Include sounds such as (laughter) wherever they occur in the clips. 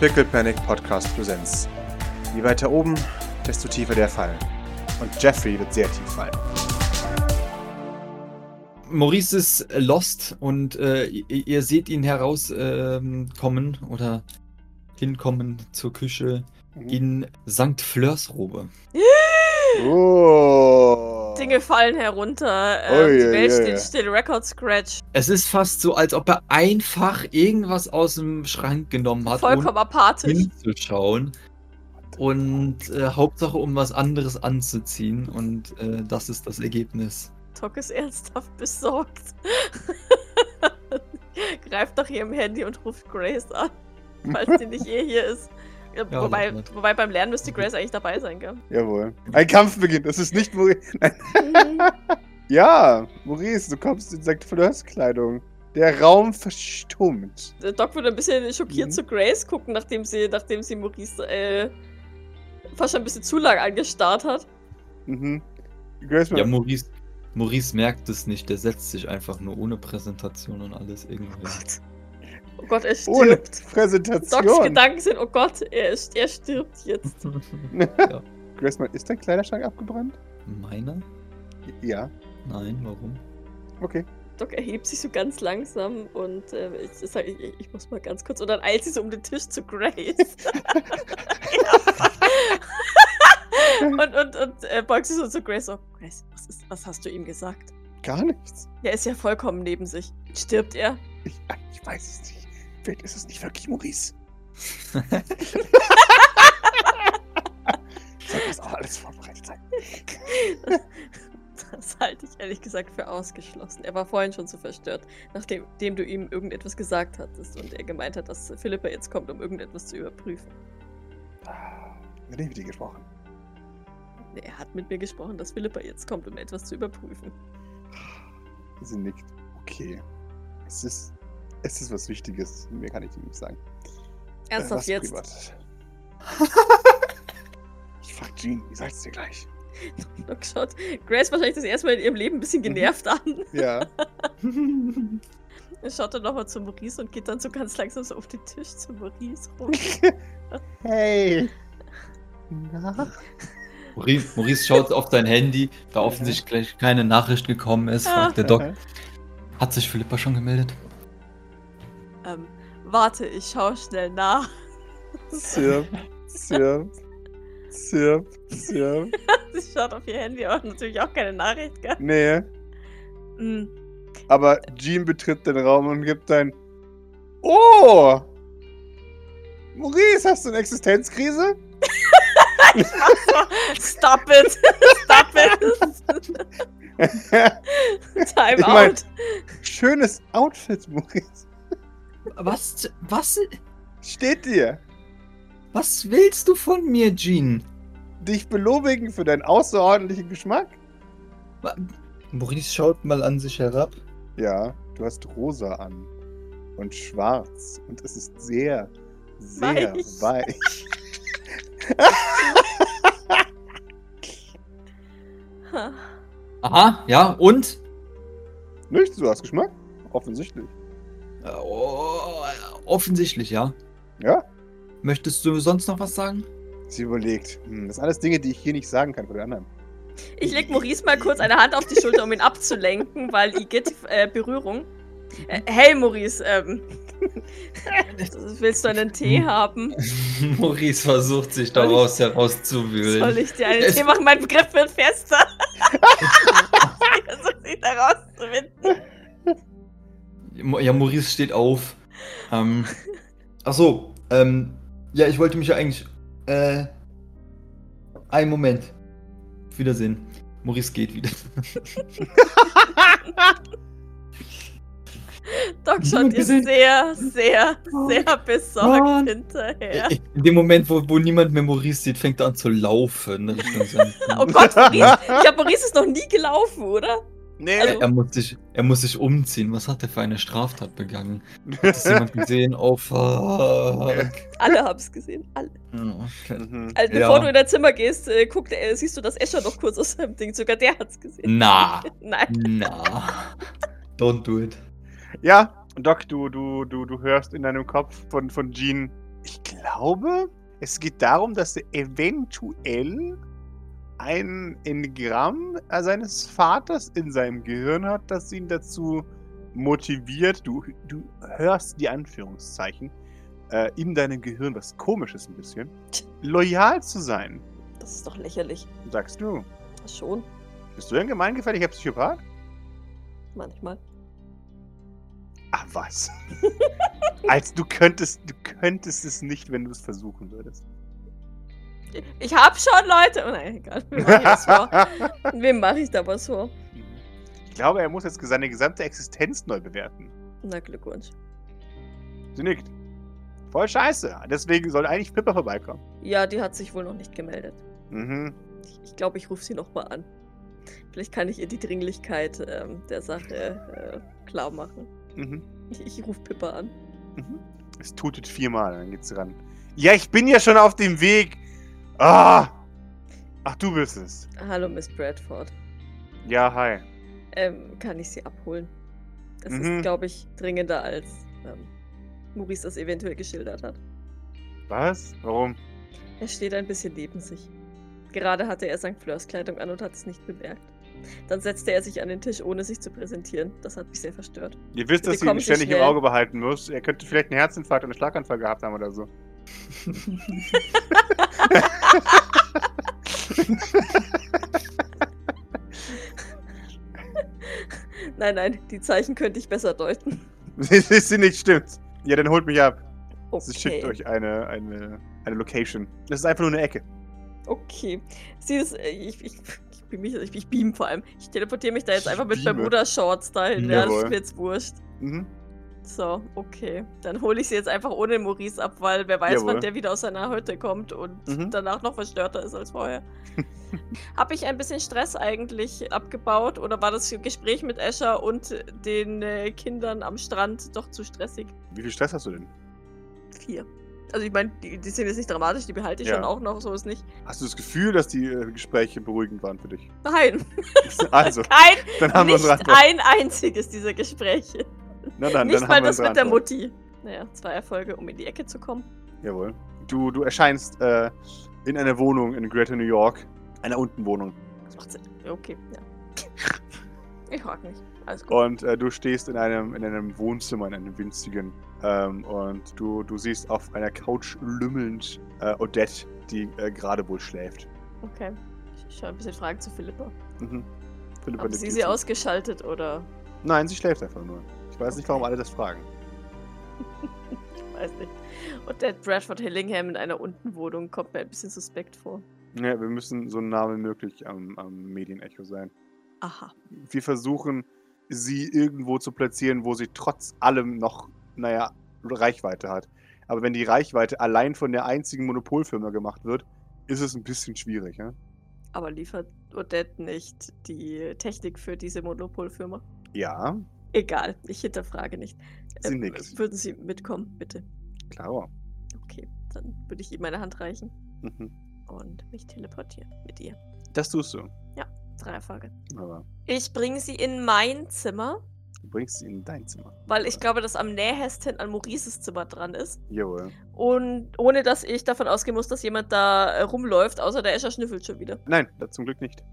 Pickle Panic Podcast Präsenz. Je weiter oben, desto tiefer der Fall. Und Jeffrey wird sehr tief fallen. Maurice ist lost und äh, ihr, ihr seht ihn herauskommen ähm, oder hinkommen zur Küche Mhm. in St. Fleurs Robe. Oh. Dinge fallen herunter. Äh, die Welt ui, steht ui. still. Record Scratch. Es ist fast so, als ob er einfach irgendwas aus dem Schrank genommen hat, Vollkommen ohne apathisch. hinzuschauen. Und äh, Hauptsache, um was anderes anzuziehen. Und äh, das ist das Ergebnis. Tok ist ernsthaft besorgt. (laughs) Greift nach ihrem Handy und ruft Grace an. (laughs) Falls sie nicht eh hier ist. Ja, Ja, wobei, wobei beim Lernen müsste Grace eigentlich dabei sein, gell? Jawohl. Ein Kampf beginnt. Das ist nicht Maurice. (laughs) Nein. Ja, Maurice, du kommst in St. Fleurs Kleidung. Der Raum verstummt. Der Doc würde ein bisschen schockiert Mhm. zu Grace gucken, nachdem sie, nachdem sie Maurice äh, fast schon ein bisschen zu lang angestarrt hat. Mhm. Grace, Ja, Maurice, Maurice merkt es nicht. Der setzt sich einfach nur ohne Präsentation und alles irgendwie. Oh Gott, er ohne stirbt. Docs Präsentation. Gedanken sind, oh Gott, er, ist, er stirbt jetzt. (laughs) (laughs) Grace, mal, ist dein Kleiderschrank abgebrannt? Meiner? Ja. Nein, warum? Okay. Doc erhebt sich so ganz langsam und äh, ich, ich, sag, ich, ich muss mal ganz kurz. Und dann eilt sie so um den Tisch zu Grace. (laughs) und und, und äh, beugt sich so zu Grace. Oh, Grace, was, ist, was hast du ihm gesagt? Gar nichts. Er ist ja vollkommen neben sich. Stirbt er? Ich, ich weiß es nicht. Vielleicht ist es nicht wirklich Maurice. (laughs) Soll das auch alles vorbereitet sein? Das halte ich ehrlich gesagt für ausgeschlossen. Er war vorhin schon so verstört, nachdem dem du ihm irgendetwas gesagt hattest und er gemeint hat, dass Philippa jetzt kommt, um irgendetwas zu überprüfen. Ah, Mit dem mit dir gesprochen. Er hat mit mir gesprochen, dass Philippa jetzt kommt, um etwas zu überprüfen. Sie nickt. Okay. Es ist. Es ist was Wichtiges. Mehr kann ich dir nicht sagen. Äh, Ernsthaft was jetzt? (laughs) Ich frag Jean, wie sagt's dir gleich? (laughs) Doc schaut Grace wahrscheinlich das erste Mal in ihrem Leben ein bisschen genervt an. (laughs) Ja. Er schaut dann nochmal zu Maurice und geht dann so ganz langsam so auf den Tisch zu Maurice rum. hey. Na? Maurice, Maurice schaut auf sein Handy, da offensichtlich keine Nachricht gekommen ist, fragt der Doc. Hat sich Philippa schon gemeldet? Ähm, warte, ich schau schnell nach. Zirp, zirp, zirp, zirp. (laughs) Sie schaut auf ihr Handy und natürlich auch keine Nachricht, gell? Nee, Hm. aber Jean betritt den Raum und gibt ein Oh! Maurice, hast du eine Existenzkrise? (laughs) Stop it! Stop it! (laughs) Time Ich mein- out! Schönes Outfit, Maurice. Was, was, Steht dir. was willst du von mir, Jean? Dich belobigen für deinen außerordentlichen Geschmack? Maurice schaut mal an sich herab. Ja, du hast rosa an. Und schwarz. Und es ist sehr, sehr Weich. weich. (laughs) Ha. Aha, ja, und? Nichts, du hast Geschmack? Offensichtlich. Oh, offensichtlich, ja. Ja? Möchtest du sonst noch was sagen? Sie überlegt. Hm, das sind alles Dinge, die ich hier nicht sagen kann von den anderen. Ich leg Maurice mal kurz eine Hand auf die Schulter, um ihn abzulenken, weil Igitt äh, Berührung. Äh, hey Maurice, ähm, (laughs) willst du einen Tee haben? (laughs) Maurice versucht sich daraus herauszuwühlen. Soll ich dir einen Es- Tee machen? Mein Begriff wird fester. (laughs) ich versuche sich da rauszuwinden. Ja, Maurice steht auf. Ähm, ach so, ähm, ja, ich wollte mich ja eigentlich, äh, einen Moment. Auf Wiedersehen. Maurice geht wieder. (laughs) Doc schaut gesehen. sehr, sehr, sehr besorgt Mann. hinterher. In dem Moment, wo, wo niemand mehr Maurice sieht, fängt er an zu laufen. (laughs) Oh Gott, Maurice, ich glaube, Maurice ist noch nie gelaufen, oder? Nee. Also- er, muss sich, er muss sich umziehen. Was hat er für eine Straftat begangen? Hat das jemand (laughs) gesehen? Oh, fuck. Alle haben es gesehen, alle. Okay. Mhm. Also Ja. bevor du in dein Zimmer gehst, äh, guckt, äh, siehst du das Escher noch kurz aus seinem Ding. Sogar der hat's gesehen. Na, (laughs) Nein. na. Don't do it. Ja, Doc, du, du, du, du hörst in deinem Kopf von, von Jean. Ich glaube, es geht darum, dass er eventuell ein Engramm äh, seines Vaters in seinem Gehirn hat, das ihn dazu motiviert. Du, du hörst die Anführungszeichen äh, in deinem Gehirn, was komisch ist ein bisschen, loyal zu sein. Das ist doch lächerlich. Sagst du. Schon, Bist du ein gemeingefährlicher Psychopath? manchmal. Ach was. (laughs) Als du könntest, du könntest es nicht, wenn du es versuchen würdest. Ich hab schon Leute. Oh nein, egal. Wem mache ich das vor? (laughs) Wem mache ich da was vor? Ich glaube, er muss jetzt seine gesamte Existenz neu bewerten. Na, Glückwunsch. Sie nickt. Voll scheiße. Deswegen soll eigentlich Pippa vorbeikommen. Ja, die hat sich wohl noch nicht gemeldet. Mhm. Ich, ich glaube, ich rufe sie nochmal an. Vielleicht kann ich ihr die Dringlichkeit ähm, der Sache äh, klar machen. Mhm. Ich, ich rufe Pippa an. Mhm. Es tutet viermal, dann geht's ran. Ja, ich bin ja schon auf dem Weg. Ah! Ach, du bist es. Hallo, Miss Bradford. Ja, hi. Ähm, kann ich sie abholen? Das Mhm. ist, glaube ich, dringender als ähm, Maurice das eventuell geschildert hat. Was? Warum? Er steht ein bisschen neben sich. Gerade hatte er St. Fleurs Kleidung an und hat es nicht bemerkt. Dann setzte er sich an den Tisch, ohne sich zu präsentieren. Das hat mich sehr verstört. Ihr wisst, Bitte dass kommen ihn Sie ständig im. Auge behalten muss. Er könnte vielleicht einen Herzinfarkt und einen Schlaganfall gehabt haben oder so. (laughs) Nein, nein, die Zeichen könnte ich besser deuten. (laughs) Sie nicht, stimmt. Ja, dann holt mich ab. Sie schickt Okay. euch eine, eine, eine Location. Das ist einfach nur eine Ecke. Okay. Sie ist. äh, Ich, ich, ich, beam mich, ich, ich beam vor allem. Ich teleportiere mich da jetzt einfach mit. Bermuda-Shorts dahin. Ja, das Jawohl. ist mir jetzt wurscht. Mhm. So, okay. Dann hole ich sie jetzt einfach ohne Maurice ab, weil wer weiß, Jawohl. wann der wieder aus seiner Hütte kommt und Mhm. danach noch verstörter ist als vorher. (laughs) Habe ich ein bisschen Stress eigentlich abgebaut oder war das Gespräch mit Escher und den äh, Kindern am Strand doch zu stressig? Wie viel Stress hast du denn? Vier. Also ich meine, die, die sind jetzt nicht dramatisch, die behalte ich Ja. schon auch noch, so ist nicht. Hast du das Gefühl, dass die äh, Gespräche beruhigend waren für dich? Nein, (laughs) Also, (laughs) kein, dann haben wir nicht Antwort. ein einziges dieser Gespräche. Na dann, nicht dann mal das mit der Antwort. Mutti. Naja, zwei Erfolge, um in die Ecke zu kommen. Jawohl. Du, du erscheinst äh, in einer Wohnung in Greater New York. Einer Untenwohnung. Das macht Sinn. Okay, ja. (laughs) Ich frag nicht. Alles gut. Und äh, du stehst in einem, in einem Wohnzimmer, in einem winzigen. Ähm, und du, du siehst auf einer Couch lümmelnd äh, Odette, die äh, gerade wohl schläft. Okay. Ich schaue ein bisschen Fragen zu Philippa. Mhm. Philippa Haben Sie sie zu. ausgeschaltet oder? Nein, sie schläft einfach nur. Ich weiß nicht, warum alle das fragen. Ich weiß nicht. Und der Bradford Hillingham in einer Untenwohnung kommt mir ein bisschen suspekt vor. Ja, wir müssen so nah wie möglich am, am Medienecho sein. Aha. Wir versuchen, sie irgendwo zu platzieren, wo sie trotz allem noch, naja, Reichweite hat. Aber wenn die Reichweite allein von der einzigen Monopolfirma gemacht wird, ist es ein bisschen schwierig, ja? Aber liefert Odette nicht die Technik für diese Monopolfirma? Ja, Egal, ich hinterfrage nicht. Sie Ähm, nickt. Würden Sie mitkommen, bitte? klar. Okay, dann würde ich ihm meine Hand reichen Mhm. und mich teleportieren mit ihr. Das tust du. Dreierfrage. Aber Ich bringe sie in mein Zimmer, du bringst sie in dein Zimmer. weil ich glaube, dass am nähesten an Maurices Zimmer dran ist. Jawohl. Und ohne dass ich davon ausgehen muss, dass jemand da äh, rumläuft, außer der Escher schnüffelt schon wieder. Nein, das zum Glück nicht.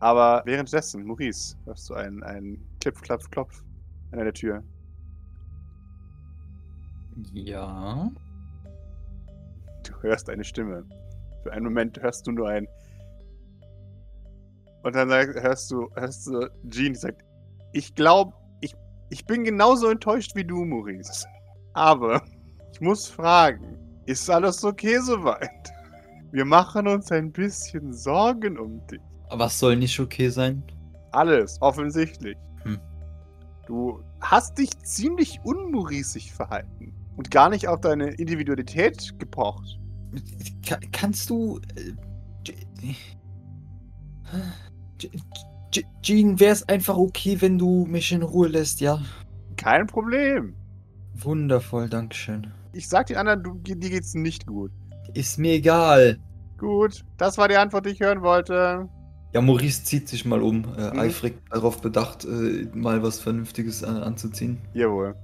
Aber währenddessen, Maurice, hörst du einen, einen Klipf, Klapf, Klopf an der Tür. Ja. Du hörst eine Stimme. Für einen Moment hörst du nur ein. Und dann sag- hörst du, hörst du Jean, die sagt, ich glaube, ich, ich bin genauso enttäuscht wie du, Maurice. Aber ich muss fragen, ist alles okay soweit? Wir machen uns ein bisschen Sorgen um dich. Was soll nicht okay sein? Alles, offensichtlich. Hm. Du hast dich ziemlich unmauriceig verhalten und gar nicht auf deine Individualität gepocht. Ka kannst du. Äh, Je- Je- Je- Jean, wäre es einfach okay, wenn du mich in Ruhe lässt, ja? Kein Problem. Wundervoll, Dankeschön. Ich sag den anderen, du, dir geht's nicht gut. Ist mir egal. Gut, das war die Antwort, die ich hören wollte. Ja, Maurice zieht sich mal um, äh, Mhm. eifrig darauf bedacht, äh, mal was Vernünftiges an anzuziehen. Jawohl.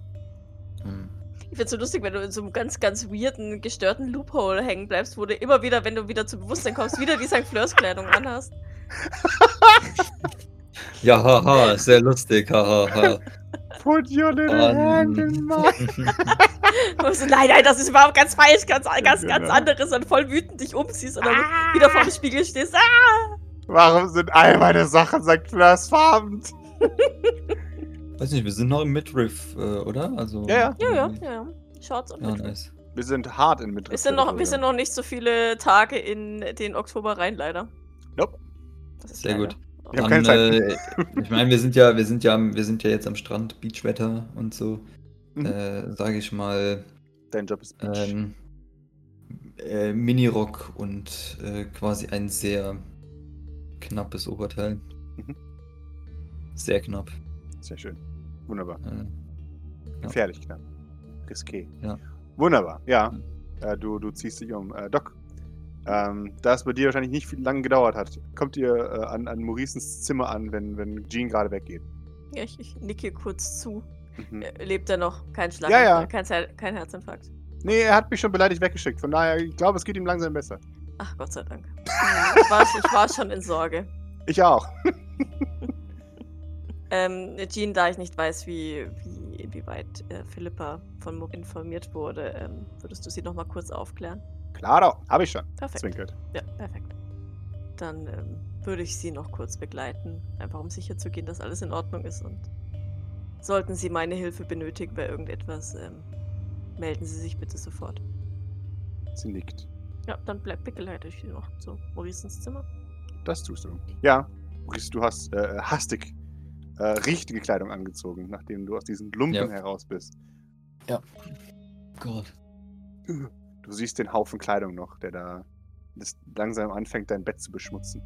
Hm. Ich find's so lustig, wenn du in so einem ganz, ganz weirden, gestörten Loophole hängen bleibst, wo du immer wieder, wenn du wieder zu Bewusstsein kommst, wieder die St. Fleurs-Kleidung anhast. Ja, haha, sehr lustig, hahaha. Put your little Ähm. hand in mine. (laughs) Und so, nein, nein, das ist überhaupt ganz falsch, ganz, ganz, ganz Genau. anderes und voll wütend dich umziehst und dann wieder vor dem Spiegel stehst. Ah! Warum sind all meine Sachen St. Fleurs farben? Weiß nicht, wir sind noch im Midriff, äh, oder? Also, Ja, ja. Ja, ja, ja. Shorts und Ja, Midriff. nice. Wir sind hart in Midriff. Wir sind, noch, wir sind noch nicht so viele Tage in den Oktober rein, leider. Nope. Das ist Sehr leider. gut. Haben Dann, äh, ich meine, wir sind ja, wir sind ja, wir sind ja jetzt am Strand, Beachwetter und so. Mhm. Äh, sage ich mal, Dein Job ist Beach. ähm, äh, Minirock und äh, quasi ein sehr knappes Oberteil. Mhm. Sehr knapp. Sehr schön. Wunderbar. Äh, Ja. Gefährlich knapp. Riské. Ja. Wunderbar, ja. Äh, du, du ziehst dich um. Äh, Doc, ähm, da es bei dir wahrscheinlich nicht viel lange gedauert hat, kommt ihr äh, an, an Mauricens Zimmer an, wenn, wenn Jean gerade weggeht. Ja, ich, ich nicke kurz zu. Mhm. Äh, Lebt er noch? Kein Schlag, Ja, ja. Kein, kein Herzinfarkt. Nee, er hat mich schon beleidigt weggeschickt. Von daher, ich glaube, es geht ihm langsam besser. Ach, Gott sei Dank. Ich war, ich war schon in Sorge. Ich auch. (laughs) Ähm, Jean, da ich nicht weiß, wie, wie inwieweit äh, Philippa von Mo informiert wurde, ähm, würdest du sie noch mal kurz aufklären? Klar. Habe ich schon. Perfekt. Zwinkert. Ja, perfekt. Dann ähm, würde ich sie noch kurz begleiten, einfach um sicher zu gehen, dass alles in Ordnung ist. Und sollten Sie meine Hilfe benötigen bei irgendetwas, ähm, melden Sie sich bitte sofort. Sie nickt. Ja, dann bleib begleite ich Sie noch zu Mauricens Zimmer. Das tust du. Ja, Maurice, du hast äh, hastig äh, richtige Kleidung angezogen, nachdem du aus diesen Lumpen Ja. heraus bist. Gott. Du siehst den Haufen Kleidung noch, der da das langsam anfängt, dein Bett zu beschmutzen.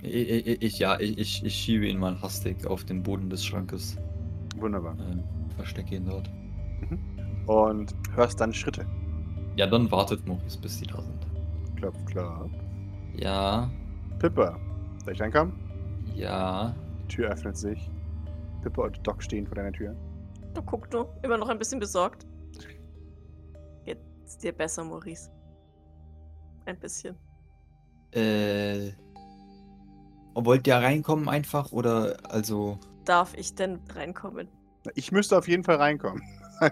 Ich, ich, ich, ja, ich, ich, ich schiebe ihn mal hastig auf den Boden des Schrankes. Wunderbar. Äh, verstecke ihn dort. Und hörst dann Schritte. Ja, dann wartet Maurice, bis die da sind. Klopf, klopf. Ja, Pippa, soll ich reinkommen? ja. Die Tür öffnet sich. Pippa und Doc stehen vor deiner Tür. Du guck nur, immer noch ein bisschen besorgt. Geht's dir besser, Maurice? Ein bisschen. Äh. Wollt ihr reinkommen einfach oder also. Darf ich denn reinkommen? Ich müsste auf jeden Fall reinkommen. (laughs)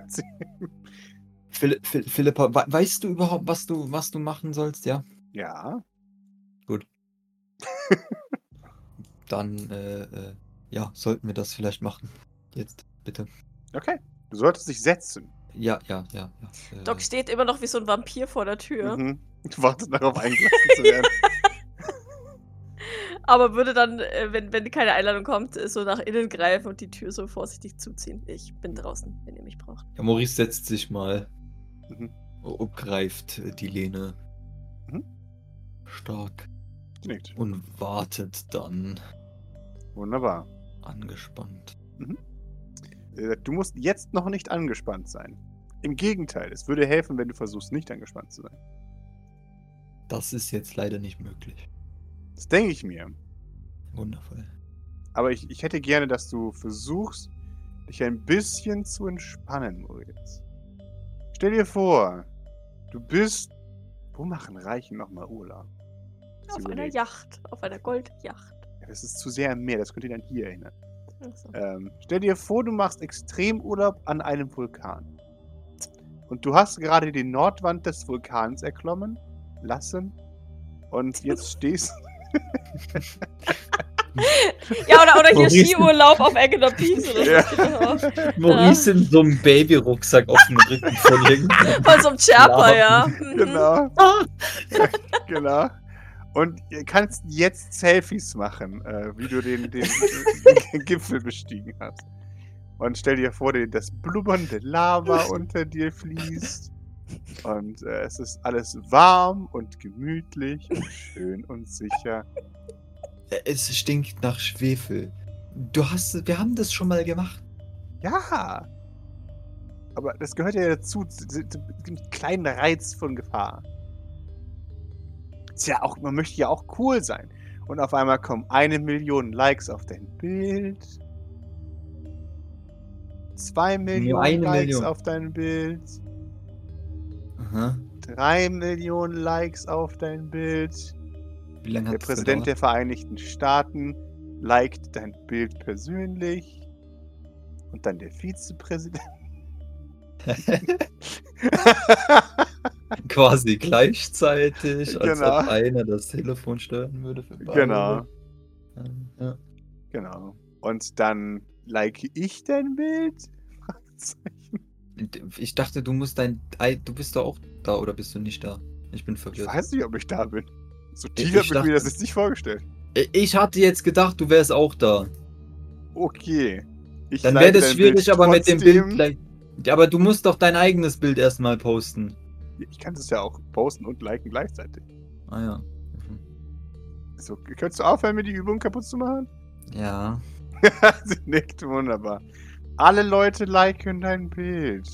sagt sie. Phil, Phil, Philippa, we- weißt du überhaupt, was du, was du machen sollst, ja? ja. (laughs) Dann, äh, äh, ja, sollten wir das vielleicht machen. Jetzt, bitte. Okay. Du solltest dich setzen. Ja, ja, ja, ja. Äh, Doc steht immer noch wie so ein Vampir vor der Tür, Mhm. Du wartest darauf, eingelassen zu werden. (laughs) aber würde dann, äh, wenn, wenn keine Einladung kommt, äh, so nach innen greifen und die Tür so vorsichtig zuziehen. Ich bin draußen, wenn ihr mich braucht. ja, Maurice setzt sich mal Mhm. und greift äh, die Lehne Mhm. stark nickt. und wartet dann Wunderbar. angespannt. Äh, Du musst jetzt noch nicht angespannt sein. Im Gegenteil, es würde helfen, wenn du versuchst, nicht angespannt zu sein. Das ist jetzt leider nicht möglich. Das denke ich mir. Wundervoll. Aber ich, ich hätte gerne, dass du versuchst, dich ein bisschen zu entspannen, Moritz. Stell dir vor, du bist. Wo machen Reichen nochmal Urlaub? Sie Auf einer. Yacht, auf einer Goldyacht. Ja, das ist zu sehr im Meer, das könnt ihr dann hier erinnern. Also. Ähm, stell dir vor, du machst Extremurlaub an einem Vulkan. Und du hast gerade die Nordwand des Vulkans erklommen lassen. Und jetzt (laughs) stehst (laughs) (laughs) (laughs) Ja, oder, oder hier Maurice- Skiurlaub auf Eggener Peaks oder so. Ja. (laughs) Doch auch. Maurice in so einem Babyrucksack auf dem Rücken von irgendeinem. Von so einem Sherpa, ja. Mhm. Genau. genau. Und ihr kannst jetzt Selfies machen, äh, wie du den, den, den Gipfel bestiegen hast. Und stell dir vor, die- das blubbernde Lava (laughs) unter dir fließt. Und äh, es ist alles warm und gemütlich und schön und sicher. Es stinkt nach Schwefel. Du hast, wir haben das schon mal gemacht. Ja. Aber das gehört ja dazu, zu, zu, zu dem kleinen Reiz von Gefahr. Ist ja auch, man möchte ja auch cool sein. Und auf einmal kommen eine Million Likes auf dein Bild. Zwei Millionen Likes Million. auf dein Bild. Aha. Drei Millionen Likes auf dein Bild. Wie lange Der hat Präsident der? Vereinigten Staaten liked dein Bild persönlich. Und dann der Vizepräsident. (laughs) Quasi gleichzeitig, als Genau. ob einer das Telefon steuern würde für beide. genau, Ja. genau. Und dann like ich dein Bild? (laughs) Ich dachte, du musst dein. Ei- Du bist doch auch da oder bist du nicht da? Ich bin Ich verwirrt. weiß nicht, ob ich da bin. So tief habe ich mir das jetzt nicht vorgestellt. Ich hatte jetzt gedacht, du wärst auch da. Okay. Ich Dann wäre das schwierig, Bild aber mit dem Bild trotzdem. gleich. Ja, aber du musst doch dein eigenes Bild erstmal posten. Ich kann das ja auch posten und liken gleichzeitig. Ah ja. Mhm. So, könntest du aufhören, mir die Übung kaputt zu machen? Ja. (laughs) Sie nickt wunderbar. Alle Leute liken dein Bild.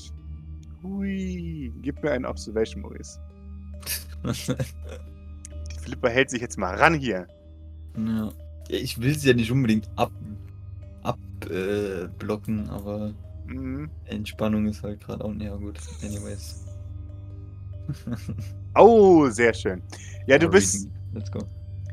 Hui. Gib mir eine Observation, Maurice. (laughs) Philippa hält sich jetzt mal ran hier. ja. Ich will sie ja nicht unbedingt ab abblocken, äh, aber Mhm. Entspannung ist halt gerade auch. Ja, gut. Anyways. (laughs) Oh, sehr schön. Ja, du bist. Let's go.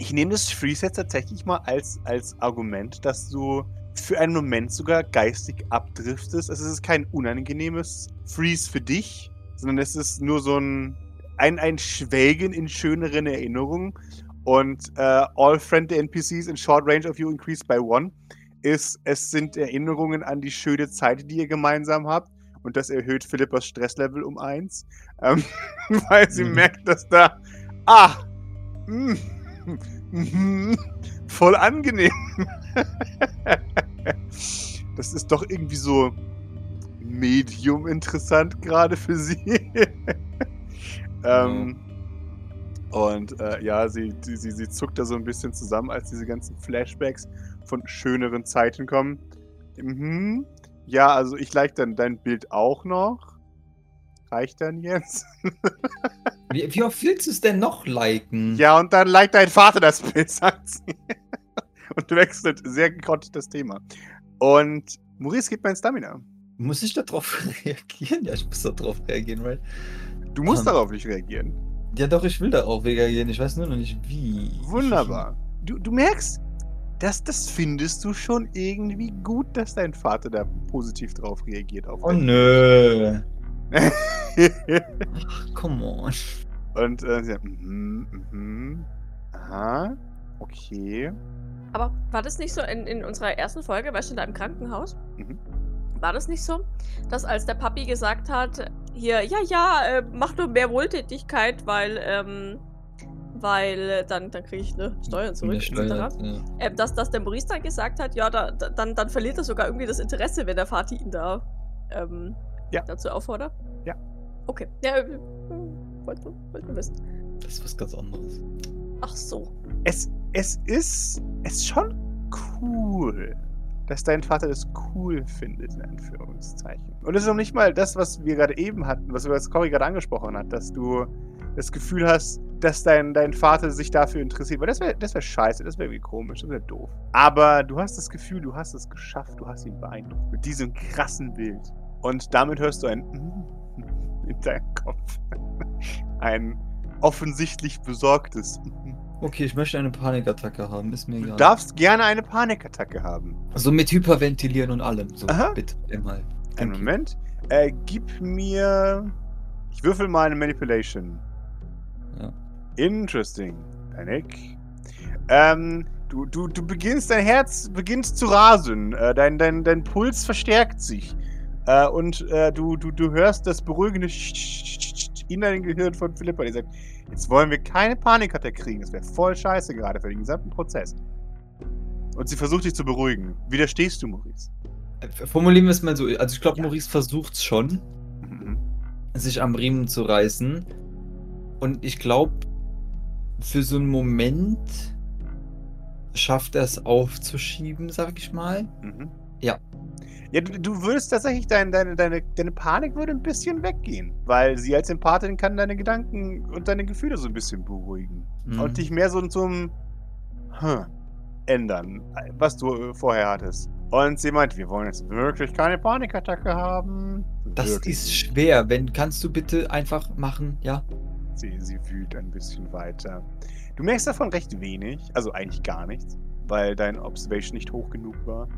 Ich nehme das Freeze jetzt tatsächlich mal als, als Argument, dass du für einen Moment sogar geistig abdriftest. Also es ist kein unangenehmes Freeze für dich, sondern es ist nur so ein, ein, ein Schwelgen in schöneren Erinnerungen. Und äh, all friendly NPCs in short range of you increased by one ist, es sind Erinnerungen an die schöne Zeit, die ihr gemeinsam habt. Und das erhöht Philippas Stresslevel um eins. Ähm, (laughs) weil sie Mhm. merkt, dass da. Ah! mm, mhm, voll angenehm. (laughs) das ist doch irgendwie so medium interessant gerade für sie. (laughs) ähm, und äh, ja, sie, sie, sie, zuckt da so ein bisschen zusammen, als diese ganzen Flashbacks von schöneren Zeiten kommen. Mhm. Ja, also ich like dann dein Bild auch noch. Reicht dann jetzt? (laughs) Wie, wie oft willst du es denn noch liken? Ja, und dann liked dein Vater das Bild, (laughs) sagt sie. Und wechselt sehr gekonnt das Thema. Und Maurice gibt mein Stamina. Muss ich darauf (laughs) reagieren? Ja, ich muss darauf reagieren, right? Du musst Ähm. darauf nicht reagieren. Ja, doch, ich will darauf reagieren. Ich weiß nur noch nicht wie. Wunderbar. Du, du merkst, das, das findest du schon irgendwie gut, dass dein Vater da positiv drauf reagiert. Auf Oh nö. Come on. Und äh, sie sagt, mhm, mhm, aha, okay. Aber war das nicht so in, in unserer ersten Folge, weißt du, da im Krankenhaus? Mhm. War das nicht so, dass als der Papi gesagt hat, hier, ja, ja, äh, mach nur mehr Wohltätigkeit, weil, ähm, weil äh, dann, dann kriege ich ne, Steuern zurück, steuert, etc. ja. Ähm, dass, dass der Maurice dann gesagt hat, ja, da, da, dann, dann verliert er sogar irgendwie das Interesse, wenn der Vati ihn da ähm, Ja. dazu auffordert. Ja. Okay. Ja, äh, wollte wollt nur wissen. Das ist was ganz anderes. Ach so. Es, es ist, es ist schon cool, dass dein Vater das cool findet, in Anführungszeichen. Und es ist noch nicht mal das, was wir gerade eben hatten, was, was Cory gerade angesprochen hat, dass du das Gefühl hast, dass dein, dein Vater sich dafür interessiert. Weil das wäre das wär scheiße, das wäre irgendwie komisch, das wäre doof. Aber du hast das Gefühl, du hast es geschafft, du hast ihn beeindruckt. Mit diesem krassen Bild. Und damit hörst du ein (laughs) in deinem Kopf. Ein offensichtlich besorgtes. (laughs) Okay, ich möchte eine Panikattacke haben, ist mir Du egal. darfst gerne eine Panikattacke haben. So mit Hyperventilieren und allem. So, Aha. bitte, einmal. Einen. Moment. Äh, gib mir. Ich würfel mal eine Manipulation. Ja. Interesting. Panic. Ähm, du, du, du beginnst, dein Herz beginnt zu rasen. Äh, dein, dein, dein Puls verstärkt sich. Äh, und äh, du, du, du hörst das beruhigende in deinem Gehirn von Philippa, die sagt, jetzt wollen wir keine Panikattacke kriegen. Das wäre voll scheiße gerade für den gesamten Prozess. Und sie versucht dich zu beruhigen. Widerstehst du, Maurice? Äh, Formulieren wir es mal so. Also ich glaube, Ja. Maurice versucht schon, Mhm. sich am Riemen zu reißen. Und ich glaube, für so einen Moment schafft er es aufzuschieben, sag ich mal. Mhm. Ja. Ja, du, du würdest tatsächlich, dein, deine, deine, deine Panik würde ein bisschen weggehen. Weil sie als Empathin kann deine Gedanken und deine Gefühle so ein bisschen beruhigen. Mhm. Und dich mehr so zum hm, ändern, was du äh, vorher hattest. Und sie meint, wir wollen jetzt wirklich keine Panikattacke haben. Das Wirklich. ist schwer. Wenn kannst du bitte einfach machen, ja? Sie, sie wühlt ein bisschen weiter. Du merkst davon recht wenig, also eigentlich gar nichts, weil dein Observation nicht hoch genug war.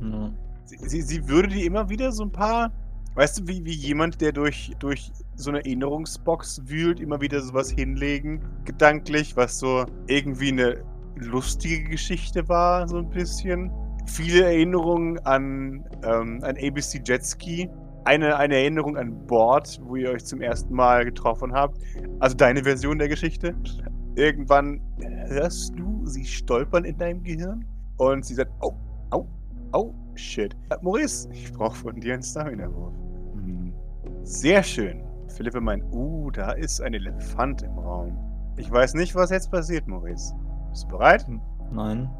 Ja. Sie, sie, sie würde dir immer wieder so ein paar, weißt du, wie, wie jemand, der durch, durch so eine Erinnerungsbox wühlt, immer wieder sowas hinlegen, gedanklich, was so irgendwie eine lustige Geschichte war, so ein bisschen. Viele Erinnerungen an, ähm, an ABC Jetski. Eine, eine Erinnerung an Bord, wo ihr euch zum ersten Mal getroffen habt. Also deine Version der Geschichte. Irgendwann hörst du sie stolpern in deinem Gehirn und sie sagt, oh, oh, shit. Äh, Maurice, (laughs) ich brauche von dir einen Stamina-Wurf. Hm. Sehr schön. Philippe meint, uh, da ist ein Elefant im Raum. Ich weiß nicht, was jetzt passiert, Maurice. Bist du bereit? Nein.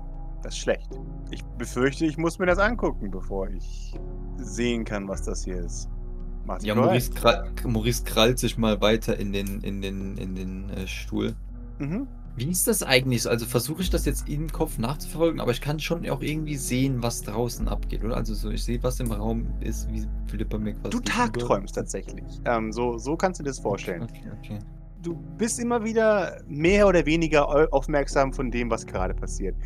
Das ist schlecht. Ich befürchte, ich muss mir das angucken, bevor ich sehen kann, was das hier ist. Mach Ja. Maurice, krall, Maurice krallt sich mal weiter in den, in den, in den äh, Stuhl. Mhm. Wie ist das eigentlich? so? Also versuche ich das jetzt im Kopf nachzuverfolgen, aber ich kann schon auch irgendwie sehen, was draußen abgeht, oder? Also so, ich sehe, was im Raum ist, wie Philippa mir quasi. Du tagträumst tatsächlich. Ähm, so, so kannst du dir das vorstellen. Okay, okay. du bist immer wieder mehr oder weniger au- aufmerksam von dem, was gerade passiert.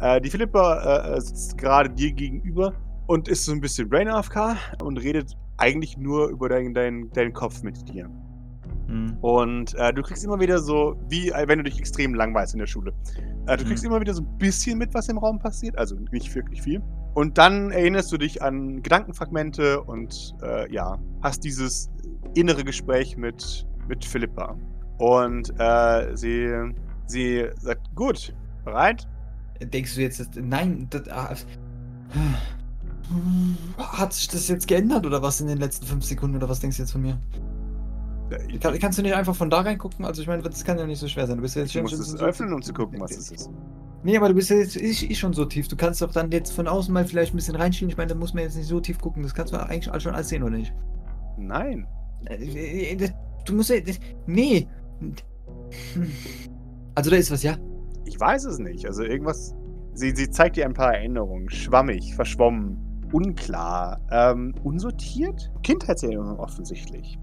Äh, die Philippa äh, sitzt gerade dir gegenüber und ist so ein bisschen Brain AFK und redet eigentlich nur über deinen dein, deinen Kopf mit dir. Hm. Und äh, du kriegst immer wieder so, wie äh, wenn du dich extrem langweilst in der Schule. Äh, du kriegst Mhm. immer wieder so ein bisschen mit, was im Raum passiert, also nicht wirklich viel. Und dann erinnerst du dich an Gedankenfragmente und äh, ja, hast dieses innere Gespräch mit, mit Philippa. Und äh, sie, sie sagt, gut, bereit? Denkst du jetzt, dass, nein, das, ah, hat sich das jetzt geändert oder was in den letzten fünf Sekunden oder was denkst du jetzt von mir? Äh, Kann, kannst du nicht einfach von da reingucken? Also ich meine, das kann ja nicht so schwer sein. Du bist ja jetzt Ich schon, muss schon es so öffnen, um zu gucken, was es ist. Nee, aber du bist ja jetzt ich, ich schon so tief. Du kannst doch dann jetzt von außen mal vielleicht ein bisschen reinschieben. Ich meine, da muss man jetzt nicht so tief gucken. Das kannst du eigentlich schon alles sehen, oder nicht? Nein. Äh, äh, Du musst ja. Nee. Also da ist was, ja? Ich weiß es nicht. Also irgendwas. Sie, sie zeigt dir ein paar Erinnerungen. Schwammig, verschwommen, unklar, ähm, unsortiert. Kindheitserinnerungen offensichtlich.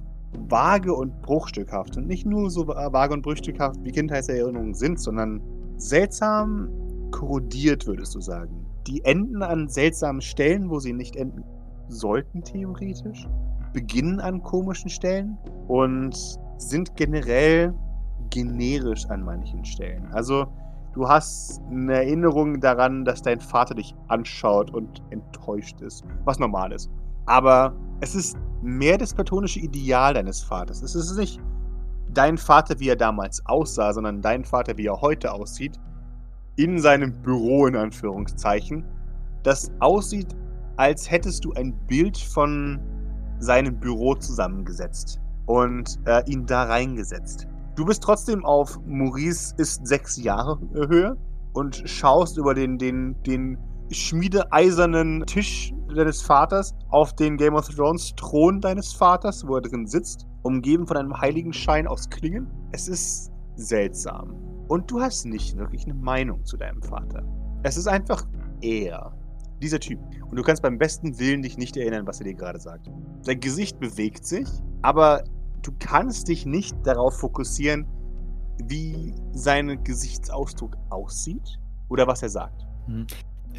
Vage und bruchstückhaft. Und nicht nur so va- vage und bruchstückhaft, wie Kindheitserinnerungen sind, sondern seltsam korrodiert, würdest du sagen. Die enden an seltsamen Stellen, wo sie nicht enden sollten, theoretisch. Beginnen an komischen Stellen und sind generell generisch an manchen Stellen. Also, du hast eine Erinnerung daran, dass dein Vater dich anschaut und enttäuscht ist, was normal ist. Aber es ist mehr das platonische Ideal deines Vaters. Es ist nicht dein Vater, wie er damals aussah, sondern dein Vater, wie er heute aussieht, in seinem Büro in Anführungszeichen, das aussieht, als hättest du ein Bild von seinem Büro zusammengesetzt und äh, ihn da reingesetzt. Du bist trotzdem auf Maurice ist sechs Jahre Höhe und schaust über den, den, den schmiedeeisernen Tisch deines Vaters auf den Game of Thrones Thron deines Vaters, wo er drin sitzt, umgeben von einem heiligen Schein aus Klingen. Es ist seltsam. Und du hast nicht wirklich eine Meinung zu deinem Vater. Es ist einfach er. Dieser Typ. Und du kannst beim besten Willen dich nicht erinnern, was er dir gerade sagt. Sein Gesicht bewegt sich, aber du kannst dich nicht darauf fokussieren, wie sein Gesichtsausdruck aussieht oder was er sagt.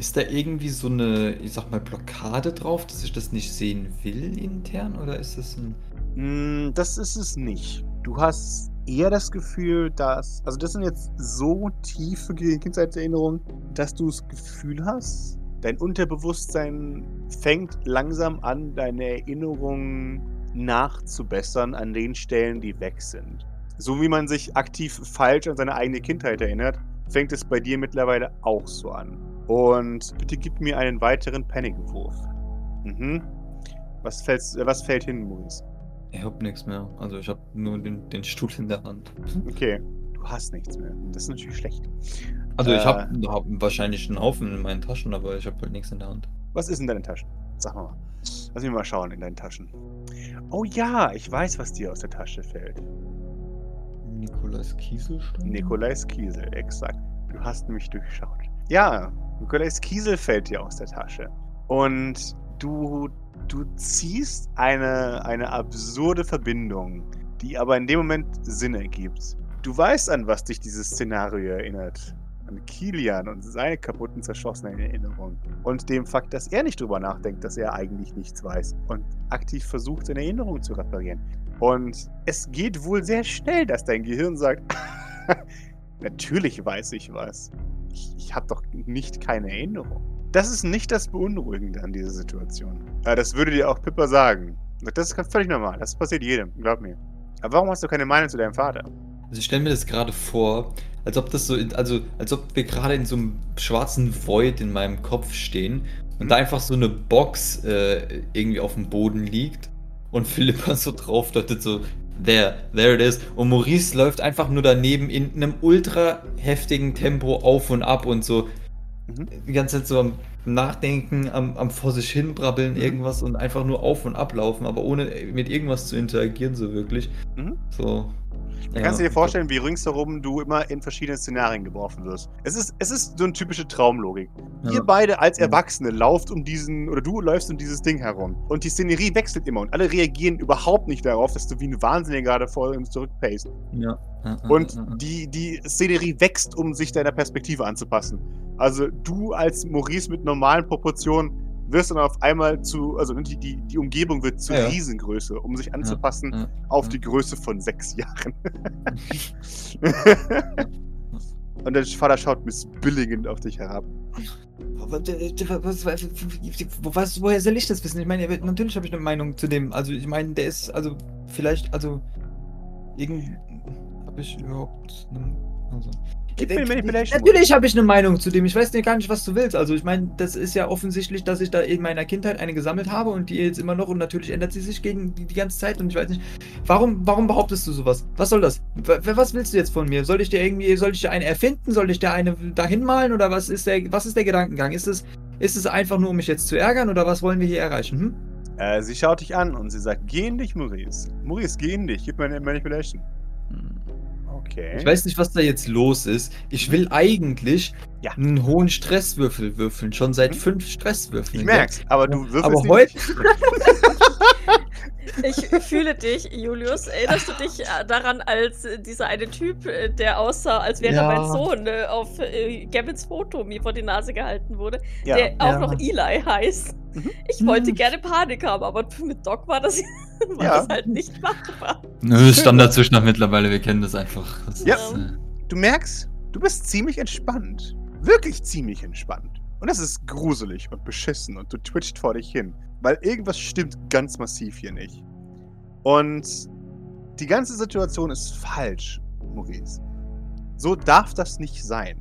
Hm. Ist da irgendwie so eine, ich sag mal, Blockade drauf, dass ich das nicht sehen will intern? Oder ist das ein. Mm, Das ist es nicht. Du hast eher das Gefühl, dass. Also, das sind jetzt so tiefe Ge- Kindheitserinnerungen, dass du das Gefühl hast, dein Unterbewusstsein fängt langsam an, deine Erinnerungen nachzubessern an den Stellen, die weg sind. So wie man sich aktiv falsch an seine eigene Kindheit erinnert, fängt es bei dir mittlerweile auch so an. Und bitte gib mir einen weiteren Panic-Wurf. Mhm. Was, fällt's, äh, was fällt hin, Maurice? Ich hab nichts mehr. Also ich hab nur den, den Stuhl in der Hand. Okay, du hast nichts mehr. Das ist natürlich schlecht. Also ich Äh. hab, hab wahrscheinlich einen Haufen in meinen Taschen, aber ich hab halt nichts in der Hand. Was ist in deinen Taschen? Sag mal. Lass mich mal schauen in deinen Taschen. Oh ja, ich weiß, was dir aus der Tasche fällt. Nikolaus Kieselstein? Nikolais Kiesel, exakt. Du hast nämlich durchschaut. Ja, Nikolais Kiesel fällt dir aus der Tasche. Und du, du ziehst eine, eine absurde Verbindung, die aber in dem Moment Sinn ergibt. Du weißt, an was dich dieses Szenario erinnert. An Kilian und seine kaputten, zerschossenen Erinnerungen. Und dem Fakt, dass er nicht drüber nachdenkt, dass er eigentlich nichts weiß. Und aktiv versucht, seine Erinnerungen zu reparieren. Und es geht wohl sehr schnell, dass dein Gehirn sagt, (laughs) natürlich weiß ich was. Ich, ich habe doch nicht keine Erinnerung. Das ist nicht das Beunruhigende an dieser Situation. Äh, das würde dir auch Pippa sagen. Das ist völlig normal. Das passiert jedem, glaub mir. Aber warum hast du keine Meinung zu deinem Vater? Also ich stelle mir das gerade vor, als ob das so, in, also als ob wir gerade in so einem schwarzen Void in meinem Kopf stehen und Mhm. da einfach so eine Box äh, irgendwie auf dem Boden liegt und Philippa so drauf deutet so, there, there it is. Und Maurice läuft einfach nur daneben in einem ultra heftigen Tempo auf und ab und so Mhm. die ganze Zeit so am Nachdenken, am, am vor sich hin brabbeln, Mhm. irgendwas und einfach nur auf und ablaufen, aber ohne mit irgendwas zu interagieren, so wirklich. Mhm. So. Da kannst du dir vorstellen, wie ringsherum du immer in verschiedene Szenarien geworfen wirst. Es ist, es ist so eine typische Traumlogik. Ja. Ihr beide als Ja. Erwachsene lauft um diesen, oder du läufst um dieses Ding herum. Und die Szenerie wechselt immer und alle reagieren überhaupt nicht darauf, dass du wie ein Wahnsinniger gerade vor uns zurückpaced. Ja. Ja, ja, Und ja, ja. die, die Szenerie wächst, um sich deiner Perspektive anzupassen. Also du als Maurice mit normalen Proportionen wirst dann auf einmal zu, also die, die, die Umgebung wird zu Ja. Riesengröße, um sich anzupassen ja, auf die Größe von sechs (laughs) Jahren. (laughs) Und dein Vater schaut missbilligend auf dich herab. Was, woher soll ich das wissen? Ich meine, natürlich habe ich eine Meinung zu dem. Also, ich meine, der ist, also, vielleicht, also, irgend. Habe ich überhaupt. Eine, also. Gib mir Manipulation. Natürlich habe ich eine Meinung zu dem. Ich weiß nicht gar nicht, was du willst. Also, ich meine, das ist ja offensichtlich, dass ich da in meiner Kindheit eine gesammelt habe und die jetzt immer noch und natürlich ändert sie sich gegen die, die ganze Zeit und ich weiß nicht. Warum, warum behauptest du sowas? Was soll das? W was willst du jetzt von mir? Soll ich dir irgendwie, soll ich dir eine erfinden? Soll ich dir eine dahin malen? Oder was ist der, was ist der Gedankengang? Ist es, ist es einfach nur, um mich jetzt zu ärgern oder was wollen wir hier erreichen? Hm? Äh, sie schaut dich an und sie sagt, geh in dich, Maurice. Maurice, geh in dich. Gib mir eine Manipulation. Okay. Ich weiß nicht, was da jetzt los ist. Ich will eigentlich Ja. einen hohen Stresswürfel würfeln. Schon seit Mhm. fünf Stresswürfeln. Ich merk's, aber du würfelst Aber heute- nicht. (laughs) Ich fühle dich, Julius. Erinnerst du dich äh, daran, als äh, dieser eine Typ, äh, der aussah, als wäre er Ja. mein Sohn, auf Gavins Foto mir vor die Nase gehalten wurde, Ja. der auch Ja. noch Eli heißt? Mhm. Ich wollte Hm. gerne Panik haben, aber mit Doc war das, (laughs) war Ja. das halt nicht machbar. Nö, Standardzustand mittlerweile, wir kennen das einfach. Das Ja. ist, äh, Du merkst, du bist ziemlich entspannt. Wirklich ziemlich entspannt. Und das ist gruselig und beschissen und du twitcht vor dich hin. Weil irgendwas stimmt ganz massiv hier nicht. Und die ganze Situation ist falsch, Maurice. So darf das nicht sein.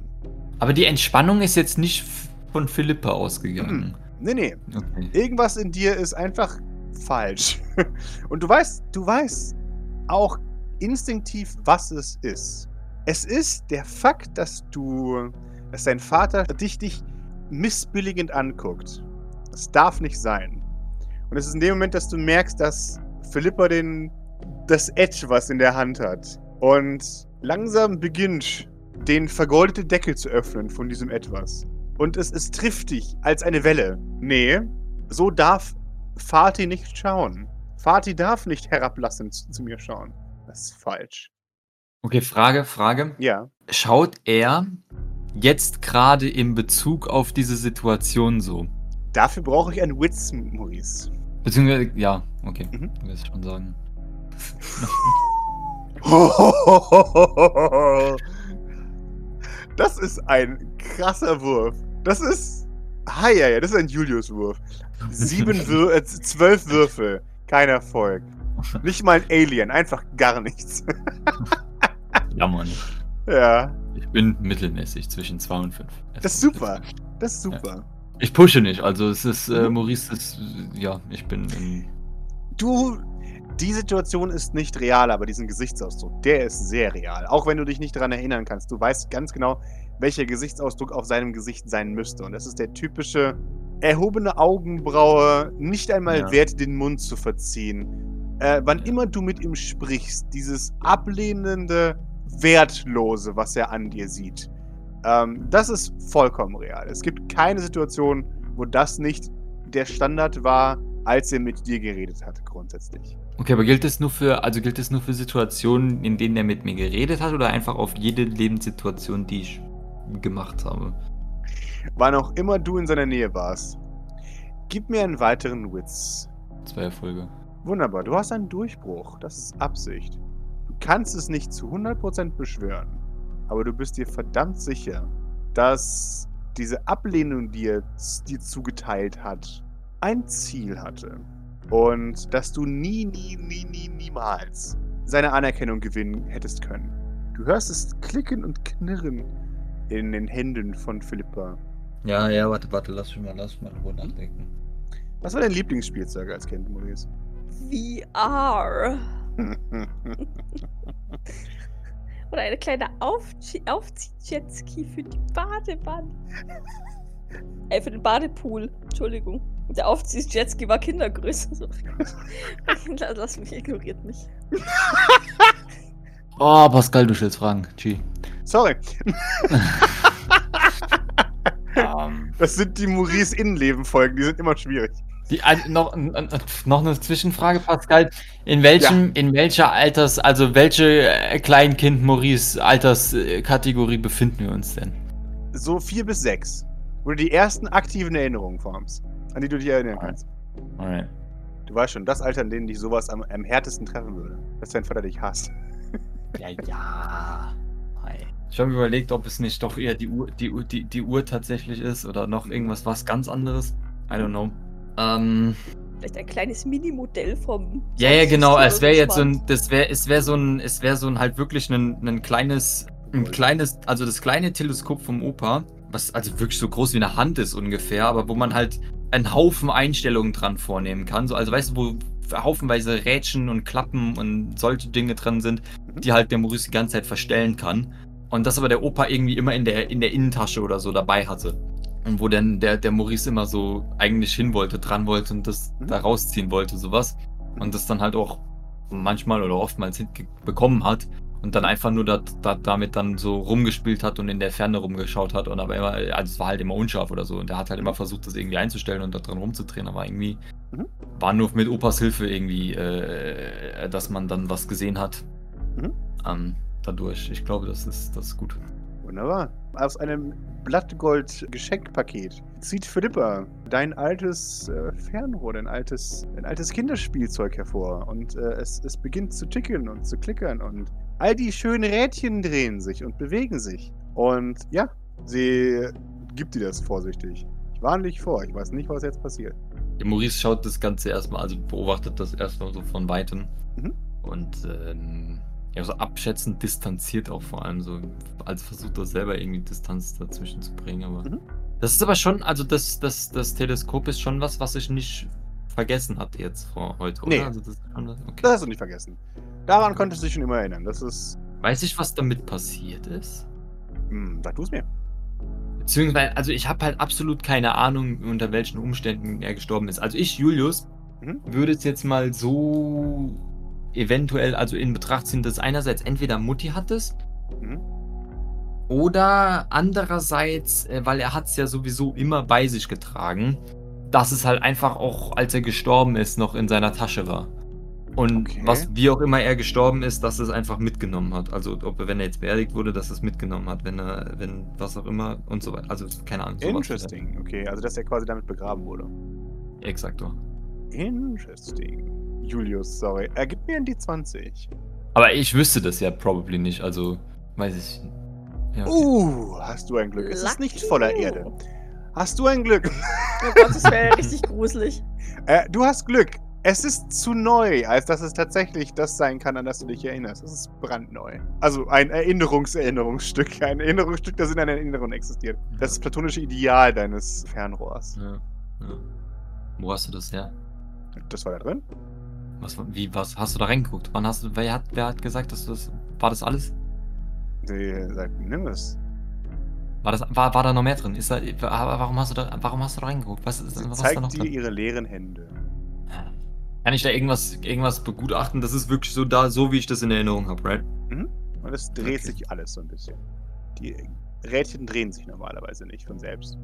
Aber die Entspannung ist jetzt nicht von Philippa ausgegangen. Nee, nee. Okay. Irgendwas in dir ist einfach falsch. (laughs) Und du weißt, du weißt auch instinktiv, was es ist. Es ist der Fakt, dass du, dass dein Vater dich, dich missbilligend anguckt. Das darf nicht sein. Und es ist in dem Moment, dass du merkst, dass Philippa den, das Edge, was in der Hand hat. Und langsam beginnt, den vergoldeten Deckel zu öffnen von diesem Etwas. Und es, es trifft dich als eine Welle. Nee, so darf Fatih nicht schauen. Fatih darf nicht herablassend zu, zu mir schauen. Das ist falsch. okay, Frage, Frage. Ja. Schaut er jetzt gerade in Bezug auf diese Situation so? Dafür brauche ich einen Witz, Maurice. Beziehungsweise, ja, okay, Mhm. ich weiß schon sagen. (laughs) Das ist ein krasser Wurf. Das ist. Ah, ja, ja, das ist ein Julius-Wurf. Sieben (laughs) Wür äh, zwölf Würfel. Kein Erfolg. Nicht mal ein Alien, einfach gar nichts. (laughs) Ja, Mann. ja, Ich bin mittelmäßig zwischen 2 und 5. das ist super. Das ist super. Ich pushe nicht, also es ist, äh, Mhm. Maurice ist, ja, ich bin in, Du, die Situation ist nicht real, aber diesen Gesichtsausdruck, der ist sehr real. Auch wenn du dich nicht daran erinnern kannst. Du weißt ganz genau, welcher Gesichtsausdruck auf seinem Gesicht sein müsste. Und das ist der typische erhobene Augenbraue, nicht einmal Ja. wert, den Mund zu verziehen. Äh, wann immer du mit ihm sprichst, dieses ablehnende, wertlose, was er an dir sieht. Ähm, das ist vollkommen real. Es gibt keine Situation, wo das nicht der Standard war, als er mit dir geredet hat, grundsätzlich. Okay, aber gilt es nur für, also gilt es nur für Situationen, in denen er mit mir geredet hat oder einfach auf jede Lebenssituation, die ich gemacht habe? Wann auch immer du in seiner Nähe warst. Gib mir einen weiteren Witz. Zwei Erfolge. Wunderbar, du hast einen Durchbruch. Das ist Absicht. Du kannst es nicht zu 100% beschwören, aber du bist dir verdammt sicher, dass diese Ablehnung, die er dir zugeteilt hat, ein Ziel hatte. Und dass du nie, nie, nie, nie, niemals seine Anerkennung gewinnen hättest können. Du hörst es klicken und knirren in den Händen von Philippa. Ja, ja, warte, warte, lass mich mal, lass mich mal in Ruhe nachdenken. Was war dein Lieblingsspielzeug als Kind, Maurice? VR. (laughs) Oder eine kleine Aufzie- Aufzieh-Jetski für die Badewanne. Äh, für den Badepool. Entschuldigung. Der Aufzieh-Jetski war Kindergröße. Lass- (laughs) Lass mich, ignoriert mich. Oh, Pascal, du stellst Fragen. G. Sorry, Ähm, das sind die Maurice Innenleben-Folgen, die sind immer schwierig. die, ein- noch, noch eine Zwischenfrage, Pascal. In welchem, in welcher Alters, also welche äh, Kleinkind Maurice Alterskategorie befinden wir uns denn? So vier bis sechs. Wo du die ersten aktiven Erinnerungen formst, an die du dich erinnern kannst. Alright. Du weißt schon, das Alter, in dem dich sowas am, am härtesten treffen würde. Dass dein Vater dich hasst. Ja, ja. Ich habe überlegt, ob es nicht doch eher die Uhr, die, Uhr- die, die Uhr tatsächlich ist oder noch irgendwas was ganz anderes. I don't know. Ähm, Vielleicht ein kleines Minimodell vom. ja, ja, genau. Es wäre jetzt so ein, das wäre, es wäre so ein, es wäre so ein halt wirklich ein, ein kleines, ein kleines, also das kleine Teleskop vom Opa, was also wirklich so groß wie eine Hand ist ungefähr, aber wo man halt einen Haufen Einstellungen dran vornehmen kann. So, also weißt du, wo haufenweise Rädchen und Klappen und solche Dinge drin sind, die halt der Maurice die ganze Zeit verstellen kann. Und das aber der Opa irgendwie immer in der, in der Innentasche oder so dabei hatte. Und wo dann der, der Maurice immer so eigentlich hin wollte, dran wollte und das da rausziehen wollte, sowas. Und das dann halt auch manchmal oder oftmals hinge- bekommen hat und dann einfach nur da, da, damit dann so rumgespielt hat und in der Ferne rumgeschaut hat und aber immer, also es war halt immer unscharf oder so und der hat halt immer versucht, das irgendwie einzustellen und da dran rumzudrehen, aber irgendwie Mhm. war nur mit Opas Hilfe irgendwie, äh, dass man dann was gesehen hat. Mhm. Ähm, dadurch. Ich glaube, das ist, das ist gut. Wunderbar. Aus einem Blattgold-Geschenkpaket zieht Philippa dein altes äh, Fernrohr, dein altes, dein altes Kinderspielzeug hervor. Und äh, es, es beginnt zu ticken und zu klickern. Und all die schönen Rädchen drehen sich und bewegen sich. Und ja, sie gibt dir das vorsichtig. Ich warne dich vor, ich weiß nicht, was jetzt passiert. Der Maurice schaut das Ganze erstmal, also beobachtet das erstmal so von Weitem. Mhm. Und ähm, ja, so abschätzend distanziert auch vor allem so, als versucht er selber irgendwie Distanz dazwischen zu bringen. Aber Mhm. das ist aber schon, also das, das, das Teleskop ist schon was, was ich nicht vergessen hatte jetzt vor heute, oder? Nee. Also das okay. Das hast du nicht vergessen. Daran konntest du dich schon immer erinnern. Das ist. Weiß ich, was damit passiert ist? Hm, sag du es mir. Beziehungsweise, also ich habe halt absolut keine Ahnung, unter welchen Umständen er gestorben ist. Also ich, Julius, Mhm. würde es jetzt mal so eventuell, also in Betracht ziehen, dass einerseits entweder Mutti hat es Mhm. oder andererseits, äh, weil er hat es ja sowieso immer bei sich getragen, dass es halt einfach auch, als er gestorben ist, noch in seiner Tasche war. Und Okay. was, wie auch immer er gestorben ist, dass es einfach mitgenommen hat. Also, ob er, wenn er jetzt beerdigt wurde, dass es mitgenommen hat, wenn er, wenn, was auch immer und so weiter. Also, keine Ahnung. sowas. Interesting. Okay, also dass er quasi damit begraben wurde. Exakt. ja. Interesting. Julius, sorry. Er gibt mir in die 20. Aber ich wüsste das ja probably nicht, also, weiß ich. Ja, okay. Uh, hast du ein Glück. Es ist nicht voller you. Erde. Hast du ein Glück? Oh Gott, das wäre (laughs) richtig gruselig. Äh, du hast Glück. Es ist zu neu, als dass es tatsächlich das sein kann, an das du dich erinnerst. Es ist brandneu. Also ein Erinnerungserinnerungsstück. Ein Erinnerungsstück, das in deiner Erinnerung existiert. Das platonische Ideal deines Fernrohrs. Ja, ja. Wo hast du das her? Das war da drin? Was, wie, was hast du da reingeguckt? Wann hast du, wer hat, wer hat gesagt, dass du das, war das alles? Die sagt, nimm es. War das, war, war da noch mehr drin? Ist da, warum hast du da, warum hast du da reingeguckt? Was was ist da noch zeigt dir drin? ihre leeren Hände. Kann ich da irgendwas, irgendwas begutachten? Das ist wirklich so da, so wie ich das in Erinnerung habe, right? Und es dreht Okay. sich alles so ein bisschen. Die Rädchen drehen sich normalerweise nicht von selbst.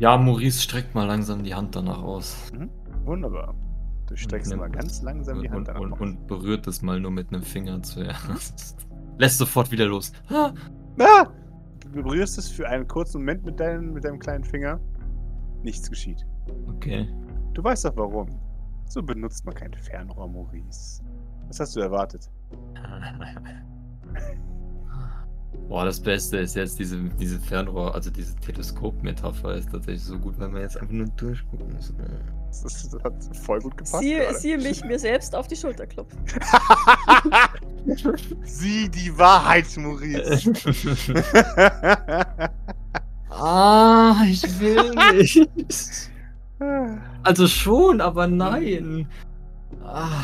Ja, Maurice streckt mal langsam die Hand danach aus. Wunderbar. Du streckst mal ganz langsam die Hand und, danach und, aus. und berührt es mal nur mit einem Finger zuerst. (laughs) Lässt sofort wieder los. Ah, Ah! Du berührst es für einen kurzen Moment mit, deinem mit deinem kleinen Finger. Nichts geschieht. okay. Du weißt doch warum. So benutzt man kein Fernrohr, Maurice. Was hast du erwartet? (laughs) Boah, das Beste ist jetzt diese, diese Fernrohr, also diese Teleskop-Metapher ist tatsächlich so gut, weil man jetzt einfach nur durchgucken muss. Das, ist, das hat voll gut gepasst. Siehe, siehe mich mir selbst auf die Schulter klopfen. (laughs) Sieh die Wahrheit, Maurice. (laughs) ah, ich will nicht. Also schon, aber nein. Ah.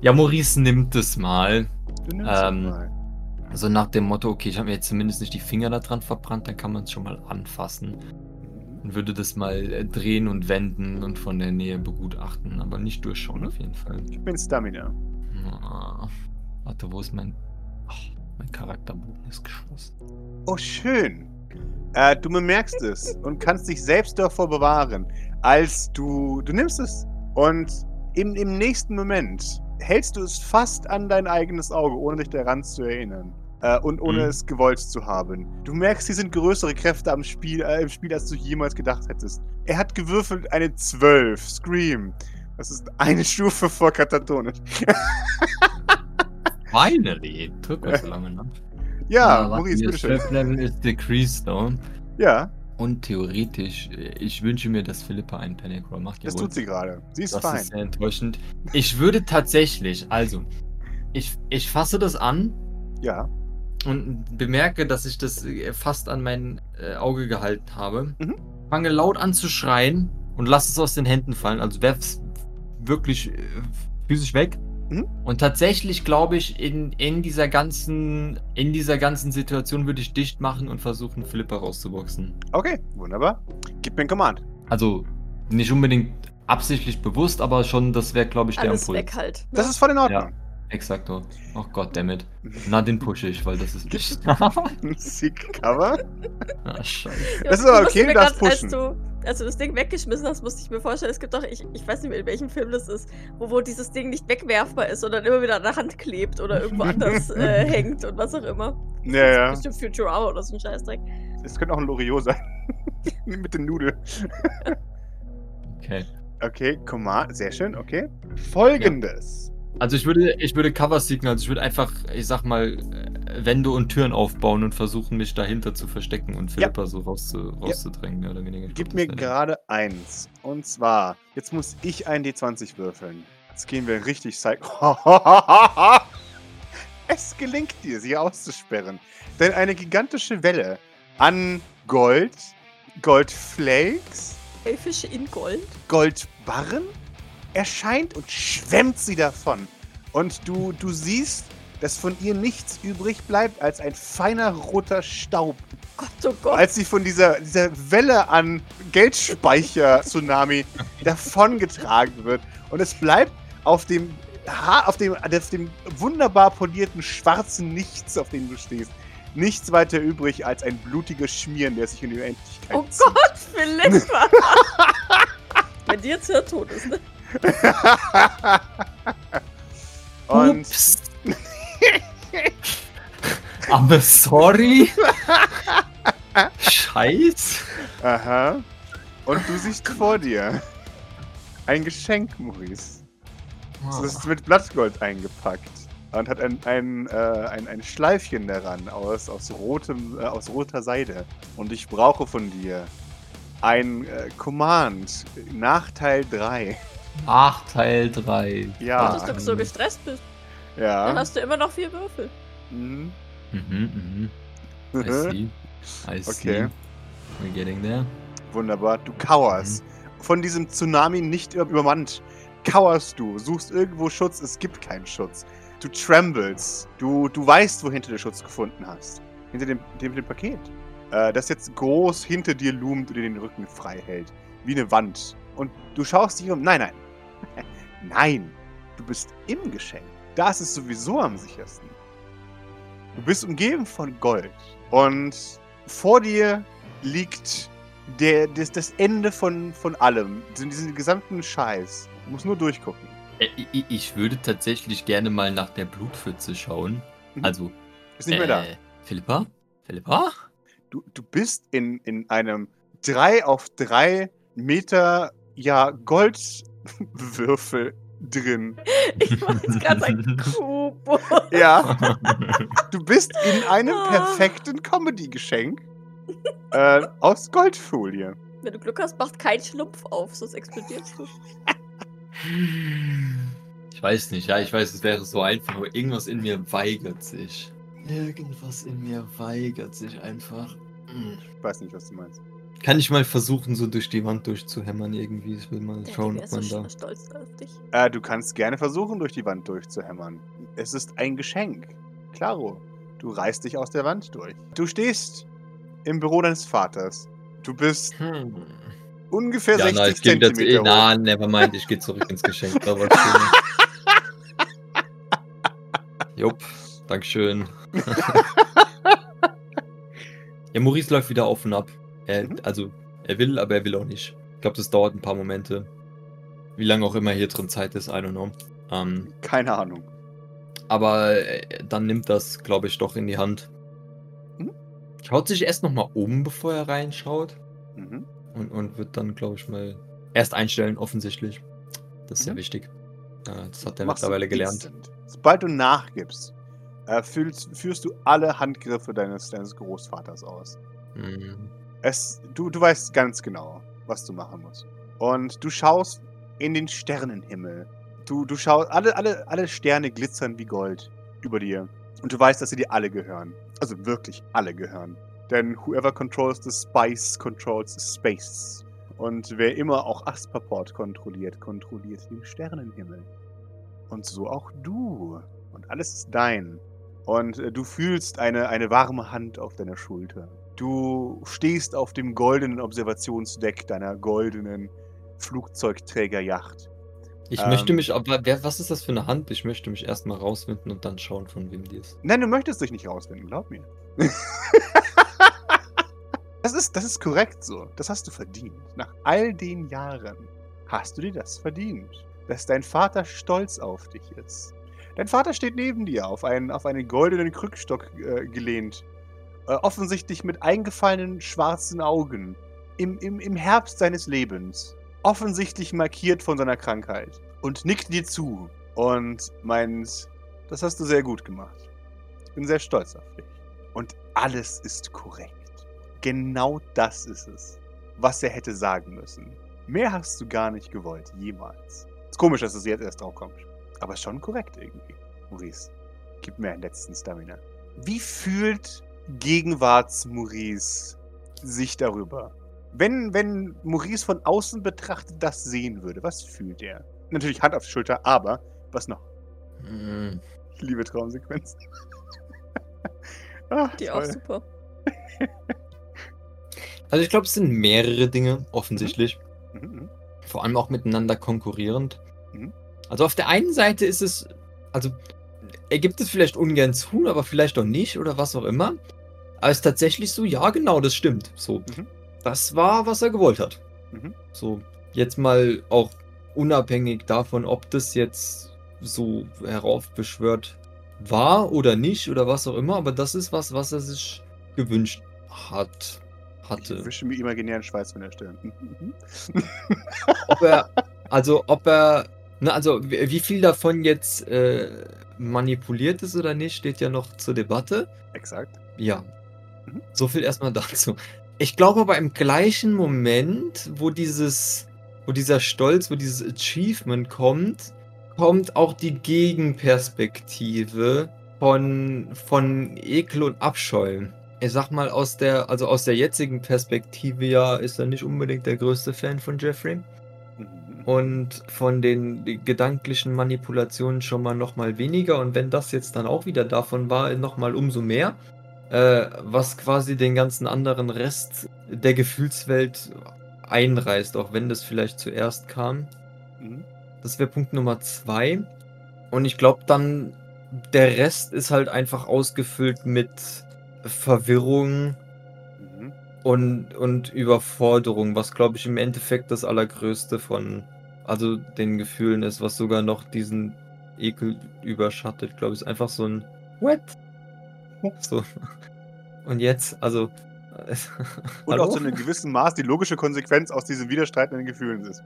Ja, Maurice nimmt es mal. du nimmst Ähm, es mal. Also nach dem Motto, okay, ich habe mir jetzt zumindest nicht die Finger da dran verbrannt, dann kann man es schon mal anfassen. Und würde das mal äh, drehen und wenden und von der Nähe begutachten, aber nicht durchschauen auf jeden Fall. Ich bin Stamina. Ah, warte, wo ist mein. Ach, mein Charakterbogen ist geschlossen. Oh, schön. Äh, du bemerkst es und kannst dich selbst davor bewahren, als du. Du nimmst es und im, im nächsten Moment hältst du es fast an dein eigenes Auge, ohne dich daran zu erinnern. Äh, und ohne Mhm. es gewollt zu haben. Du merkst, hier sind größere Kräfte am Spiel, äh, im Spiel, als du jemals gedacht hättest. Er hat gewürfelt eine 12. Scream. Das ist eine (laughs) Stufe vor Katatonisch. Finally! Took us long enough. Ja, Maurice, bitteschön. Level ist decreased though. Ja, Und theoretisch, äh, ich wünsche mir, dass Philippa einen Panic Roll macht. das jawohl. tut sie gerade. Sie ist Das fein. ist sehr enttäuschend. Ich würde tatsächlich, also, ich, ich fasse das an Ja. und bemerke, dass ich das äh, fast an mein äh, Auge gehalten habe. Mhm. Fange laut an zu schreien und lasse es aus den Händen fallen. Also werf's wirklich äh, physisch weg. Mhm. Und tatsächlich glaube ich, in, in dieser ganzen, in dieser ganzen Situation würde ich dicht machen und versuchen, Philippa rauszuboxen. Okay, wunderbar. Gib mir ein Command. Also nicht unbedingt absichtlich bewusst, aber schon, das wäre, glaube ich, der Alles Impuls. weg halt. Das ist voll in Ordnung. Exakto. Oh Gott, damit. Na, den pushe ich, weil das ist (laughs) nicht. Seek Cover. ah, scheiße. Ja, Das ist aber okay, du darfst pushen. Als du, als du das Ding weggeschmissen hast, musste ich mir vorstellen, es gibt doch, ich, ich weiß nicht mehr, in welchem Film das ist, wo, wo dieses Ding nicht wegwerfbar ist, sondern immer wieder an der Hand klebt oder irgendwo anders (laughs) äh, hängt und was auch immer. Ja, ja. Bestimmt Futurama oder so ein Scheißdreck. Es könnte auch ein Loriot sein. (laughs) Mit den Nudeln. Okay. Okay, Command. Sehr schön, okay. Folgendes. Also ich würde, ich würde Cover seeken, also ich würde einfach, ich sag mal, äh, Wände und Türen aufbauen und versuchen, mich dahinter zu verstecken und Philippa so rauszu, rauszudrängen, mehr oder weniger. Gib mir gerade eins. Und zwar, jetzt muss ich ein D20 würfeln. Jetzt gehen wir richtig psycho. (laughs) es gelingt dir, sie auszusperren. Denn eine gigantische Welle an Gold, Goldflakes, Ey, Fische in Gold. Goldbarren erscheint und schwemmt sie davon. Und du, du siehst, dass von ihr nichts übrig bleibt als ein feiner roter Staub. Gott, oh Gott. Als sie von dieser, dieser Welle an Geldspeicher-Tsunami (laughs) davongetragen wird. Und es bleibt auf dem, ha auf, dem, auf dem wunderbar polierten schwarzen Nichts, auf dem du stehst, nichts weiter übrig als ein blutiges Schmieren, der sich in die Unendlichkeit oh zieht. Gott, Philippa. Wenn die jetzt ja tot ist, ne? Und. Aber sorry. Scheiß. Aha. Und du siehst vor dir ein Geschenk, Maurice. Das ist mit Blattgold eingepackt und hat ein, ein, äh, ein, ein Schleifchen daran aus, aus, rotem, äh, aus roter Seide. Und ich brauche von dir ein äh, Command nach Teil 3. Ach, Teil 3. Ja. Dass du so gestresst bist. Dann Ja. hast du immer noch vier Würfel. Mhm. Mhm, mhm. I see. I see. Okay. We're getting there. Wunderbar. Du kauerst. Von diesem Tsunami nicht über- übermannt. Kauerst du, suchst irgendwo Schutz, es gibt keinen Schutz. Du trembles. Du, du weißt, wo hinter du Schutz gefunden hast. Hinter dem, dem, dem Paket. Äh, das jetzt groß hinter dir loomt und dir den Rücken frei hält. Wie eine Wand. Und du schaust dich um. Nein, nein. (laughs) nein. Du bist im Geschenk. Da ist es sowieso am sichersten. Du bist umgeben von Gold. Und vor dir liegt der, das, das Ende von, von allem. Diesen, gesamten Scheiß. Du musst nur durchgucken. Äh, Ich, würde tatsächlich gerne mal nach der Blutpfütze schauen. Mhm. Also, Ist nicht mehr da. äh, Philippa? Philippa? Du, du bist in, in einem 3 auf 3 Meter ja, Goldwürfel drin. (laughs) Ich jetzt gerade ein Kubo. Ja, (laughs) du bist in einem perfekten Comedy-Geschenk äh, aus Goldfolie. Wenn du Glück hast, macht kein Schlupf auf, sonst explodierst du. (laughs) Ich weiß nicht, ja, ich weiß, es wäre so einfach, aber irgendwas in mir weigert sich. Irgendwas in mir weigert sich einfach. Hm. Ich weiß nicht, was du meinst. Kann ich mal versuchen, so durch die Wand durchzuhämmern irgendwie? Ich will mal schauen, ob wäre so man da. stolz auf dich. Äh, du kannst gerne versuchen, durch die Wand durchzuhämmern. Es ist ein Geschenk. Klaro, du reißt dich aus der Wand durch. Du stehst im Büro deines Vaters. Du bist Hm. ungefähr Ja, 60 na, ich gehe wieder zu. Zentimeter hoch. Na, nevermind, ich gehe zurück ins Geschenk. Schön. (laughs) Jupp, Dankeschön. (laughs) ja, Maurice läuft wieder auf und ab. Er, Mhm. Also, er will, aber er will auch nicht. Ich glaube, das dauert ein paar Momente. Wie lange auch immer hier drin Zeit ist, I don't know. Ähm, Keine Ahnung. aber äh, dann nimmt das, glaube ich, doch in die Hand. Mhm. Schaut sich erst nochmal um, bevor er reinschaut. Mhm. Und, und wird dann, glaube ich, mal erst einstellen, offensichtlich. Das ist sehr Mhm. wichtig. Ja, das hat er Machst mittlerweile gelernt. instant. Sobald du nachgibst, äh, fühlst, führst du alle Handgriffe deines, deines Großvaters aus. Mhm. Es, du, du weißt ganz genau, was du machen musst. Und du schaust in den Sternenhimmel. Du, du schaust, alle, alle, alle Sterne glitzern wie Gold über dir. Und du weißt, dass sie dir alle gehören. Also wirklich alle gehören. Denn whoever controls the spice controls the space. Und wer immer auch Aspaport kontrolliert, kontrolliert den Sternenhimmel. Und so auch du. Und alles ist dein. Und äh, du fühlst eine, eine warme Hand auf deiner Schulter. Du stehst auf dem goldenen Observationsdeck deiner goldenen Flugzeugträgerjacht. Ich Ähm. möchte mich, aber wer, was ist das für eine Hand? Ich möchte mich erstmal rausfinden und dann schauen, von wem die ist. Nein, du möchtest dich nicht rausfinden, glaub mir. (laughs) das, ist, das ist korrekt so. Das hast du verdient. Nach all den Jahren hast du dir das verdient. Dass dein Vater stolz auf dich ist. Dein Vater steht neben dir, auf einen, auf einen goldenen Krückstock äh, gelehnt. Äh, offensichtlich mit eingefallenen schwarzen Augen. Im, im, Im Herbst seines Lebens. Offensichtlich markiert von seiner Krankheit. Und nickt dir zu. Und meint, das hast du sehr gut gemacht. Ich bin sehr stolz auf dich. Und alles ist korrekt. Genau das ist es, was er hätte sagen müssen. Mehr hast du gar nicht gewollt, jemals. Ist komisch, dass es jetzt erst drauf kommt. Aber schon korrekt irgendwie. Maurice, gib mir einen letzten Stamina. Wie fühlt Gegenwarts-Maurice sich darüber? Wenn, wenn Maurice von außen betrachtet das sehen würde, was fühlt er? Natürlich Hand auf die Schulter, aber was noch? Mhm. Ich liebe Traumsequenzen. (laughs) ah, Die auch toll. super. (laughs) Also ich glaube, es sind mehrere Dinge, offensichtlich. Mhm, mhm. Vor allem auch miteinander konkurrierend. Mhm. Also auf der einen Seite ist es, also er gibt es vielleicht ungern zu, aber vielleicht auch nicht oder was auch immer. Aber ist tatsächlich so, ja genau, das stimmt. So, Mhm. das war, was er gewollt hat. Mhm. So, jetzt mal auch unabhängig davon, ob das jetzt so heraufbeschwört war oder nicht oder was auch immer, aber das ist was, was er sich gewünscht hat. Ich Hatte. wische mir imaginären Schweiß von der Stirn. Mhm. ob er, also ob er, ne, also wie wie viel davon jetzt äh, manipuliert ist oder nicht, steht ja noch zur Debatte. Exakt. Ja. Mhm. So viel erstmal (laughs) dazu. Ich glaube aber im gleichen Moment, wo dieses, wo dieser Stolz, wo dieses Achievement kommt, kommt auch die Gegenperspektive von, von Ekel und Abscheu. Ich sag mal, aus der, also aus der jetzigen Perspektive ja, ist er nicht unbedingt der größte Fan von Jeffrey. Mhm. Und von den gedanklichen Manipulationen schon mal noch mal weniger. Und wenn das jetzt dann auch wieder davon war, noch mal umso mehr. Äh, was quasi den ganzen anderen Rest der Gefühlswelt einreißt, auch wenn das vielleicht zuerst kam. Mhm. Das wäre Punkt Nummer zwei. Und ich glaube dann, der Rest ist halt einfach ausgefüllt mit Verwirrung, Mhm. und, und Überforderung, was glaube ich im Endeffekt das Allergrößte von, also den Gefühlen ist, was sogar noch diesen Ekel überschattet, glaube ich, ist einfach so ein What? (laughs) So. Und jetzt, also. (laughs) Und Hallo? auch zu einem gewissen Maß die logische Konsequenz aus diesen widerstreitenden Gefühlen ist.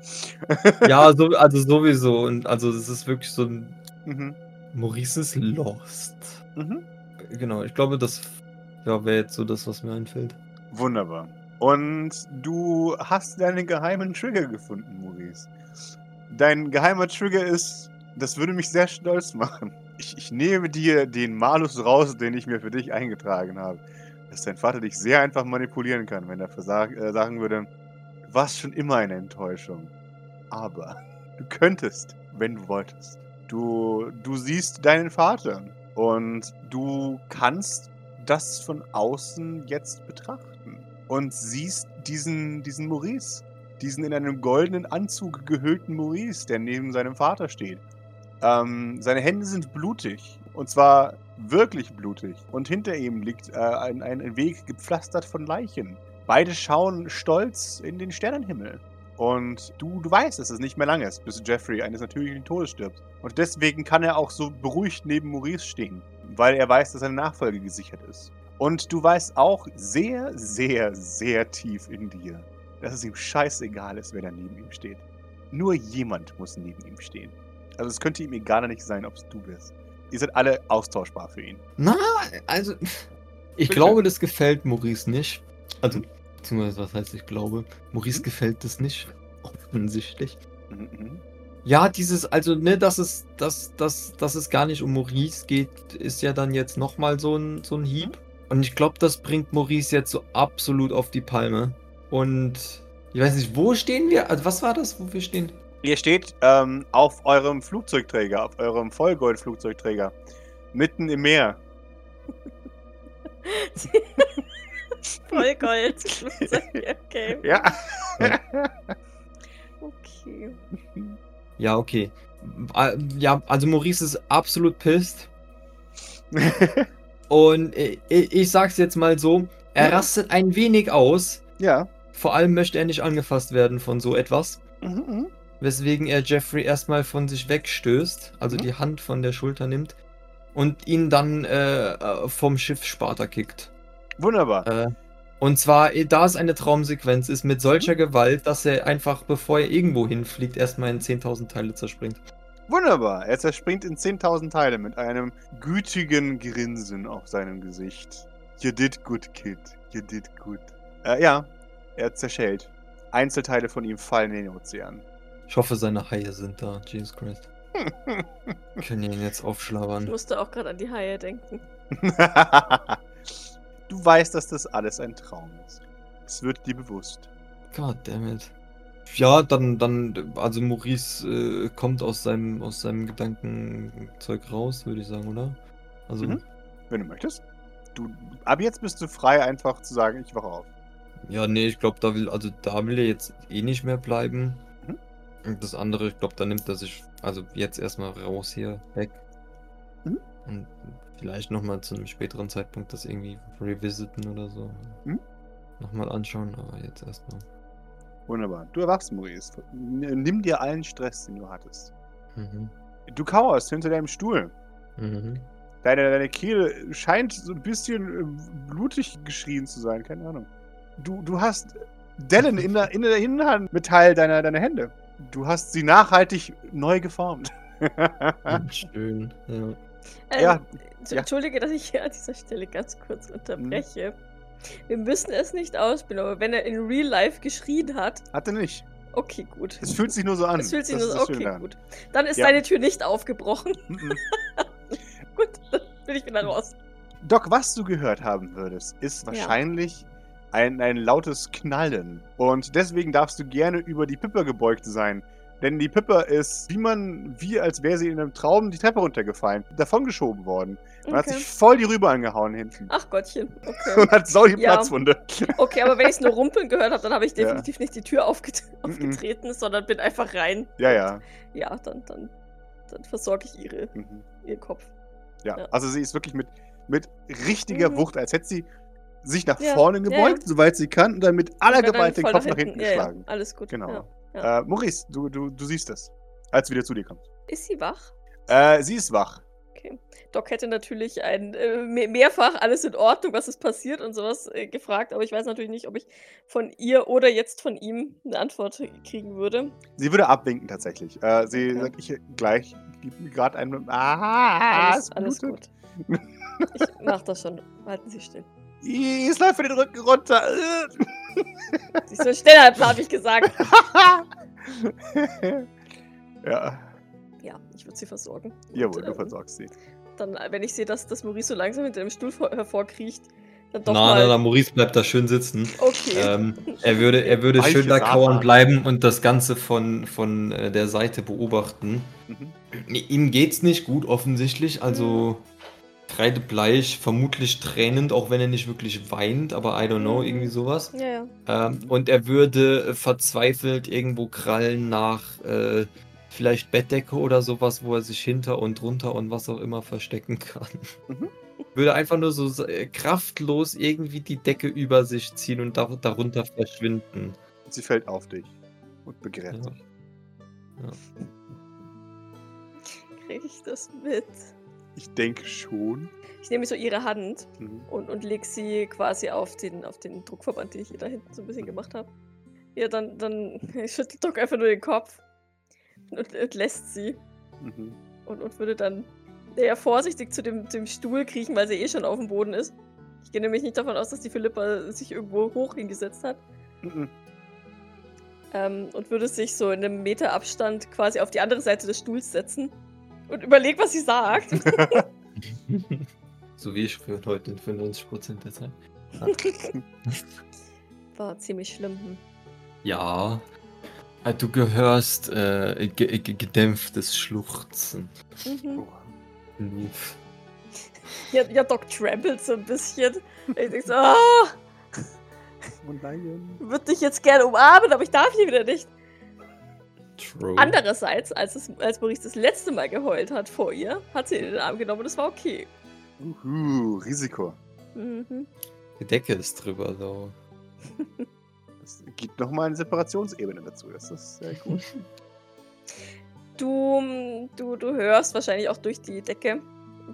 (laughs) Ja, so, also sowieso. Und also es ist wirklich so ein. Mhm. Maurice ist lost. Mhm. Genau, ich glaube, das ja, wäre jetzt so das, was mir einfällt. Wunderbar. Und du hast deinen geheimen Trigger gefunden, Maurice. Dein geheimer Trigger ist, das würde mich sehr stolz machen. Ich, ich nehme dir den Malus raus, den ich mir für dich eingetragen habe. Dass dein Vater dich sehr einfach manipulieren kann, wenn er äh, sagen würde, du warst schon immer eine Enttäuschung. Aber du könntest, wenn du wolltest. Du, du siehst deinen Vater und du kannst das von außen jetzt betrachten und siehst diesen, diesen Maurice, diesen in einem goldenen Anzug gehüllten Maurice, der neben seinem Vater steht. Ähm, seine Hände sind blutig und zwar wirklich blutig und hinter ihm liegt äh, ein, ein Weg gepflastert von Leichen. Beide schauen stolz in den Sternenhimmel. Und du, du weißt, dass es nicht mehr lange ist, bis Jeffrey eines natürlichen Todes stirbt. Und deswegen kann er auch so beruhigt neben Maurice stehen, weil er weiß, dass seine Nachfolge gesichert ist. Und du weißt auch sehr, sehr, sehr tief in dir, dass es ihm scheißegal ist, wer da neben ihm steht. Nur jemand muss neben ihm stehen. Also es könnte ihm egal nicht sein, ob es du bist. Ihr seid alle austauschbar für ihn. Na, also. Ich Bitte. glaube, das gefällt Maurice nicht. Also, Mhm. beziehungsweise, was heißt ich glaube? Maurice Mhm. gefällt das nicht. (laughs) Offensichtlich. Mhm, mhm. Ja, dieses, also, ne, dass es, dass, dass, dass es gar nicht um Maurice geht, ist ja dann jetzt nochmal so ein, so ein Hieb. Und ich glaube, das bringt Maurice jetzt so absolut auf die Palme. Und ich weiß nicht, wo stehen wir? Also, was war das, wo wir stehen? Ihr steht ähm, auf eurem Flugzeugträger, auf eurem Vollgold-Flugzeugträger. Mitten im Meer. (laughs) Voll Gold. (laughs) okay. Ja. (laughs) Okay. Ja, okay. Äh, Ja, also Maurice ist absolut pisst. Und ich, ich sag's jetzt mal so, er Ja. rastet ein wenig aus. ja. Vor allem möchte er nicht angefasst werden von so etwas. Mhm, mhm. Weswegen er Jeffrey erstmal von sich wegstößt, also Mhm. die Hand von der Schulter nimmt und ihn dann äh, äh, vom Schiff Sparta kickt. Wunderbar. Äh, und zwar, eh, da es eine Traumsequenz ist, mit Mhm. solcher Gewalt, dass er einfach, bevor er irgendwo hinfliegt, erstmal in 10.000 Teile zerspringt. Wunderbar. Er zerspringt in 10.000 Teile mit einem gütigen Grinsen auf seinem Gesicht. You did good, kid. You did good. Äh, ja, er zerschellt. Einzelteile von ihm fallen in den Ozean. Ich hoffe, seine Haie sind da. Jesus Christ. (laughs) Können ihn jetzt Ich aufschlabbern. musste auch gerade an die Haie denken. (laughs) du weißt, dass das alles ein Traum ist. Es wird dir bewusst. God damn it. Ja, dann, dann, also Maurice äh, kommt aus seinem, aus seinem Gedankenzeug raus, würde ich sagen, oder? Also, Mhm. Wenn du möchtest. Du, ab jetzt bist du frei, einfach zu sagen, ich wache auf. ja, nee, ich glaube, da will, also da will er jetzt eh nicht mehr bleiben. Und das andere, ich glaube, da nimmt er sich, also jetzt erstmal raus hier, weg. Mhm. Und vielleicht nochmal zu einem späteren Zeitpunkt das irgendwie revisiten oder so. Mhm. Nochmal anschauen, aber jetzt erstmal. Wunderbar. Du erwachst, Maurice. Nimm dir allen Stress, den du hattest. Mhm. Du kauerst hinter deinem Stuhl. Mhm. Deine, deine Kehle scheint so ein bisschen äh, blutig geschrien zu sein, keine Ahnung. Du, du hast Dellen in der, in der Innenhand mit Teil deiner, deiner Hände. Du hast sie nachhaltig neu geformt. (laughs) Schön, ja. Ähm, Ja, ja. Mhm. Entschuldige, dass ich hier an dieser Stelle ganz kurz unterbreche. Wir müssen es nicht ausspielen, aber wenn er in Real Life geschrien hat, Hat er nicht. okay, gut. Es fühlt sich nur so an. Es fühlt sich Das nur so, Schöne okay, gut. Dann ist Ja. deine Tür nicht aufgebrochen. Mhm. (laughs) gut, dann bin ich wieder raus. Doc, was du gehört haben würdest, ist wahrscheinlich ein, ein lautes Knallen. Und deswegen darfst du gerne über die Pipper gebeugt sein. Denn die Pipper ist, wie man, wie als wäre sie in einem Traum die Treppe runtergefallen, davongeschoben worden. Man hat Okay. sich voll die Rübe angehauen hinten. Ach Gottchen, okay. (laughs) Und hat sau die Ja. Platzwunde. Okay, aber wenn ich es nur rumpeln gehört habe, dann habe ich Ja. definitiv nicht die Tür aufget aufgetreten, sondern bin einfach rein. Ja, ja. Ja, dann, dann, dann versorge ich ihre, Mhm. ihren Kopf. Ja, Ja. also sie ist wirklich mit, mit richtiger Mhm. Wucht, als hätte sie sich nach Ja, vorne gebeugt, ja. soweit sie kann, und dann mit aller Gewalt den Kopf nach hinten Ja, ja, geschlagen. alles gut. Genau. Äh, Maurice, du, du, du siehst das, als wieder zu dir kommt. Ist sie wach? Äh, sie ist wach. Okay. Doc hätte natürlich ein äh, me- mehrfach alles in Ordnung, was ist passiert und sowas äh, gefragt, aber ich weiß natürlich nicht, ob ich von ihr oder jetzt von ihm eine Antwort kriegen würde. Sie würde abwinken tatsächlich. Äh, sie Okay. sagt, ich gleich gib mir gerade einen. Ah, alles es alles gut. Ich mach das schon. Halten Sie still. Es läuft mir den Rücken runter. Sie ist so schneller, habe ich gesagt. (laughs) ja, Ja, ich würde sie versorgen. jawohl, Und, du ähm, versorgst sie. Dann, äh, wenn ich sehe, dass das Maurice so langsam hinter dem Stuhl vor- hervorkriecht, dann doch Na, mal. na, na, Maurice bleibt da schön sitzen. Okay. Ähm, er würde, er würde schön da kauern bleiben und das Ganze von, von äh, der Seite beobachten. Mhm. Ihm geht's nicht gut, offensichtlich. Also kreidebleich, vermutlich tränend, auch wenn er nicht wirklich weint, aber I don't know, Mhm. irgendwie sowas. ja, ja. Ähm, und er würde äh, verzweifelt irgendwo krallen nach äh, vielleicht Bettdecke oder sowas, wo er sich hinter und drunter und was auch immer verstecken kann. Mhm. (laughs) Würde einfach nur so äh, kraftlos irgendwie die Decke über sich ziehen und da, darunter verschwinden. Sie fällt auf dich und begräbt Ja. dich. Kriege ich das mit? Ich denke schon. Ich nehme so ihre Hand Mhm. und, und leg sie quasi auf den, auf den Druckverband, den ich ihr da hinten so ein bisschen gemacht habe. Ja, dann, dann (laughs) schüttelt Doc einfach nur den Kopf und, und lässt sie Mhm. und, und würde dann eher vorsichtig zu dem, dem Stuhl kriechen, weil sie eh schon auf dem Boden ist. Ich gehe nämlich nicht davon aus, dass die Philippa sich irgendwo hoch hingesetzt hat. Mhm. Ähm, und würde sich so in einem Meter Abstand quasi auf die andere Seite des Stuhls setzen und überlegt, was sie sagt. (laughs) so wie ich für heute in 95% der Zeit. War ziemlich schlimm. hm. Ja. Äh, Du gehörst äh, ge ge gedämpftes Schluchzen. Mhm. Oh. Lief. Ja, ja, Doc trampelt so ein bisschen. Ich denke so, ah, Oh würde dich jetzt gerne umarmen, aber ich darf hier wieder nicht. True. Andererseits, als, es, als Maurice das letzte Mal geheult hat vor ihr, hat sie ihn in den Arm genommen und es war okay. Uhu, Risiko. Mhm. Die Decke ist drüber, so. (laughs) Es gibt nochmal eine Separationsebene dazu. Das ist sehr (laughs) gut. Du, du, du hörst wahrscheinlich auch durch die Decke,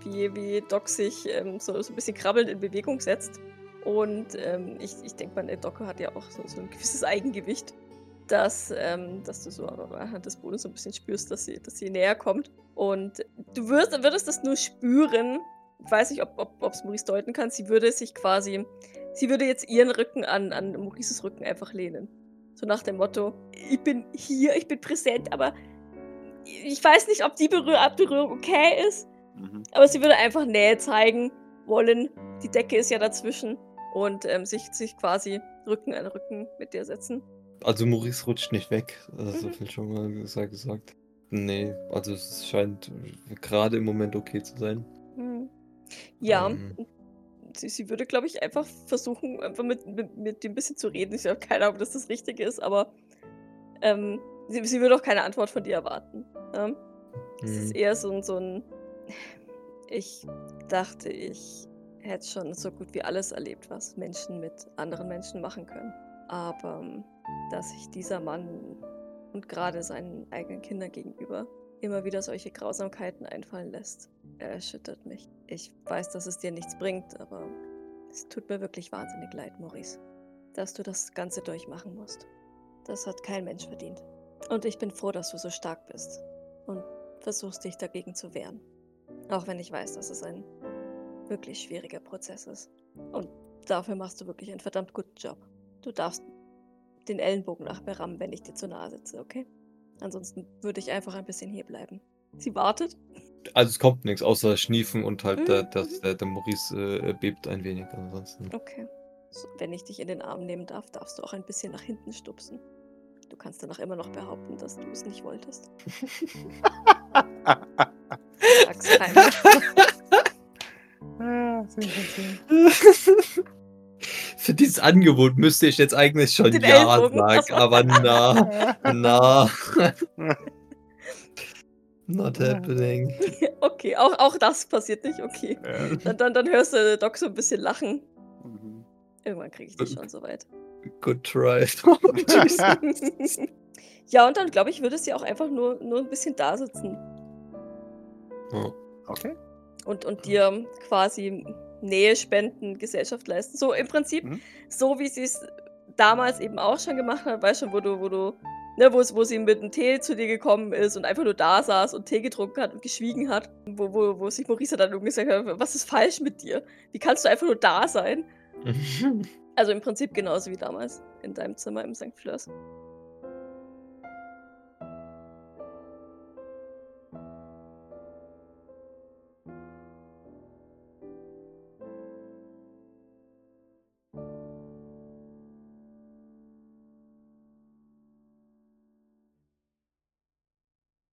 wie, wie Doc sich ähm, so, so ein bisschen krabbelnd in Bewegung setzt. Und ähm, ich, ich denke mal, der Doc hat ja auch so, so ein gewisses Eigengewicht, dass, ähm, dass du so anhand des Bodens so ein bisschen spürst, dass sie, dass sie näher kommt. Und du wirst, würdest das nur spüren. Ich weiß nicht, ob es Maurice deuten kann. Sie würde sich quasi, sie würde jetzt ihren Rücken an, an Maurices Rücken einfach lehnen. So nach dem Motto, ich bin hier, ich bin präsent, aber ich weiß nicht, ob die Berühr Berührung okay ist, Mhm. aber sie würde einfach Nähe zeigen wollen. Die Decke ist ja dazwischen und ähm, sich, sich quasi Rücken an Rücken mit dir setzen. Also Maurice rutscht nicht weg. So Mhm. viel schon mal gesagt. Nee, also es scheint gerade im Moment okay zu sein. Hm. Ja, Ähm. sie, sie würde, glaube ich, einfach versuchen, einfach mit, mit, mit dem ein bisschen zu reden. Ich habe keine Ahnung, ob das das Richtige ist, aber ähm, sie, sie würde auch keine Antwort von dir erwarten. Ja? Es ist Hm. eher so, ein- so ein. Ich dachte, ich hätte schon so gut wie alles erlebt, was Menschen mit anderen Menschen machen können. Aber ähm, dass sich dieser Mann und gerade seinen eigenen Kindern gegenüber immer wieder solche Grausamkeiten einfallen lässt, erschüttert mich. Ich weiß, dass es dir nichts bringt, aber es tut mir wirklich wahnsinnig leid, Maurice, dass du das Ganze durchmachen musst. Das hat kein Mensch verdient. Und ich bin froh, dass du so stark bist und versuchst dich dagegen zu wehren. Auch wenn ich weiß, dass es ein wirklich schwieriger Prozess ist. Und dafür machst du wirklich einen verdammt guten Job. Du darfst den Ellenbogen nach mir rammen, wenn ich dir zu nahe sitze, okay? Ansonsten würde ich einfach ein bisschen hier bleiben. Sie wartet. Also es kommt nichts, außer Schniefen und halt der, Mhm, das, mhm. der, der Maurice äh, bebt ein wenig. Ansonsten. Okay. So, wenn ich dich in den Arm nehmen darf, darfst du auch ein bisschen nach hinten stupsen. Du kannst danach immer noch behaupten, dass du es nicht wolltest. (laughs) Sag's keinem. Ah, sehr, sehr, (laughs) dieses Angebot müsste ich jetzt eigentlich schon Den Ja Ellbogen, sagen, aber (laughs) na, na. (laughs) Not happening. (laughs) Okay, auch, auch das passiert nicht, okay. Ja. Dann, dann, dann hörst du Doc so ein bisschen lachen. Mhm. Irgendwann kriege ich dich schon soweit. Good try. ja, und dann glaube ich, würde sie auch einfach nur, nur ein bisschen da sitzen Ja. Okay. und, und dir quasi Nähe spenden, Gesellschaft leisten. So im Prinzip, Mhm. so wie sie es damals eben auch schon gemacht hat, weißt du, wo du, wo du, ne, wo, wo sie mit dem Tee zu dir gekommen ist und einfach nur da saß und Tee getrunken hat und geschwiegen hat, wo, wo, wo sich Maurice dann irgendwie gesagt hat, was ist falsch mit dir? Wie kannst du einfach nur da sein? (laughs) Also im Prinzip genauso wie damals in deinem Zimmer im St. Fleurs.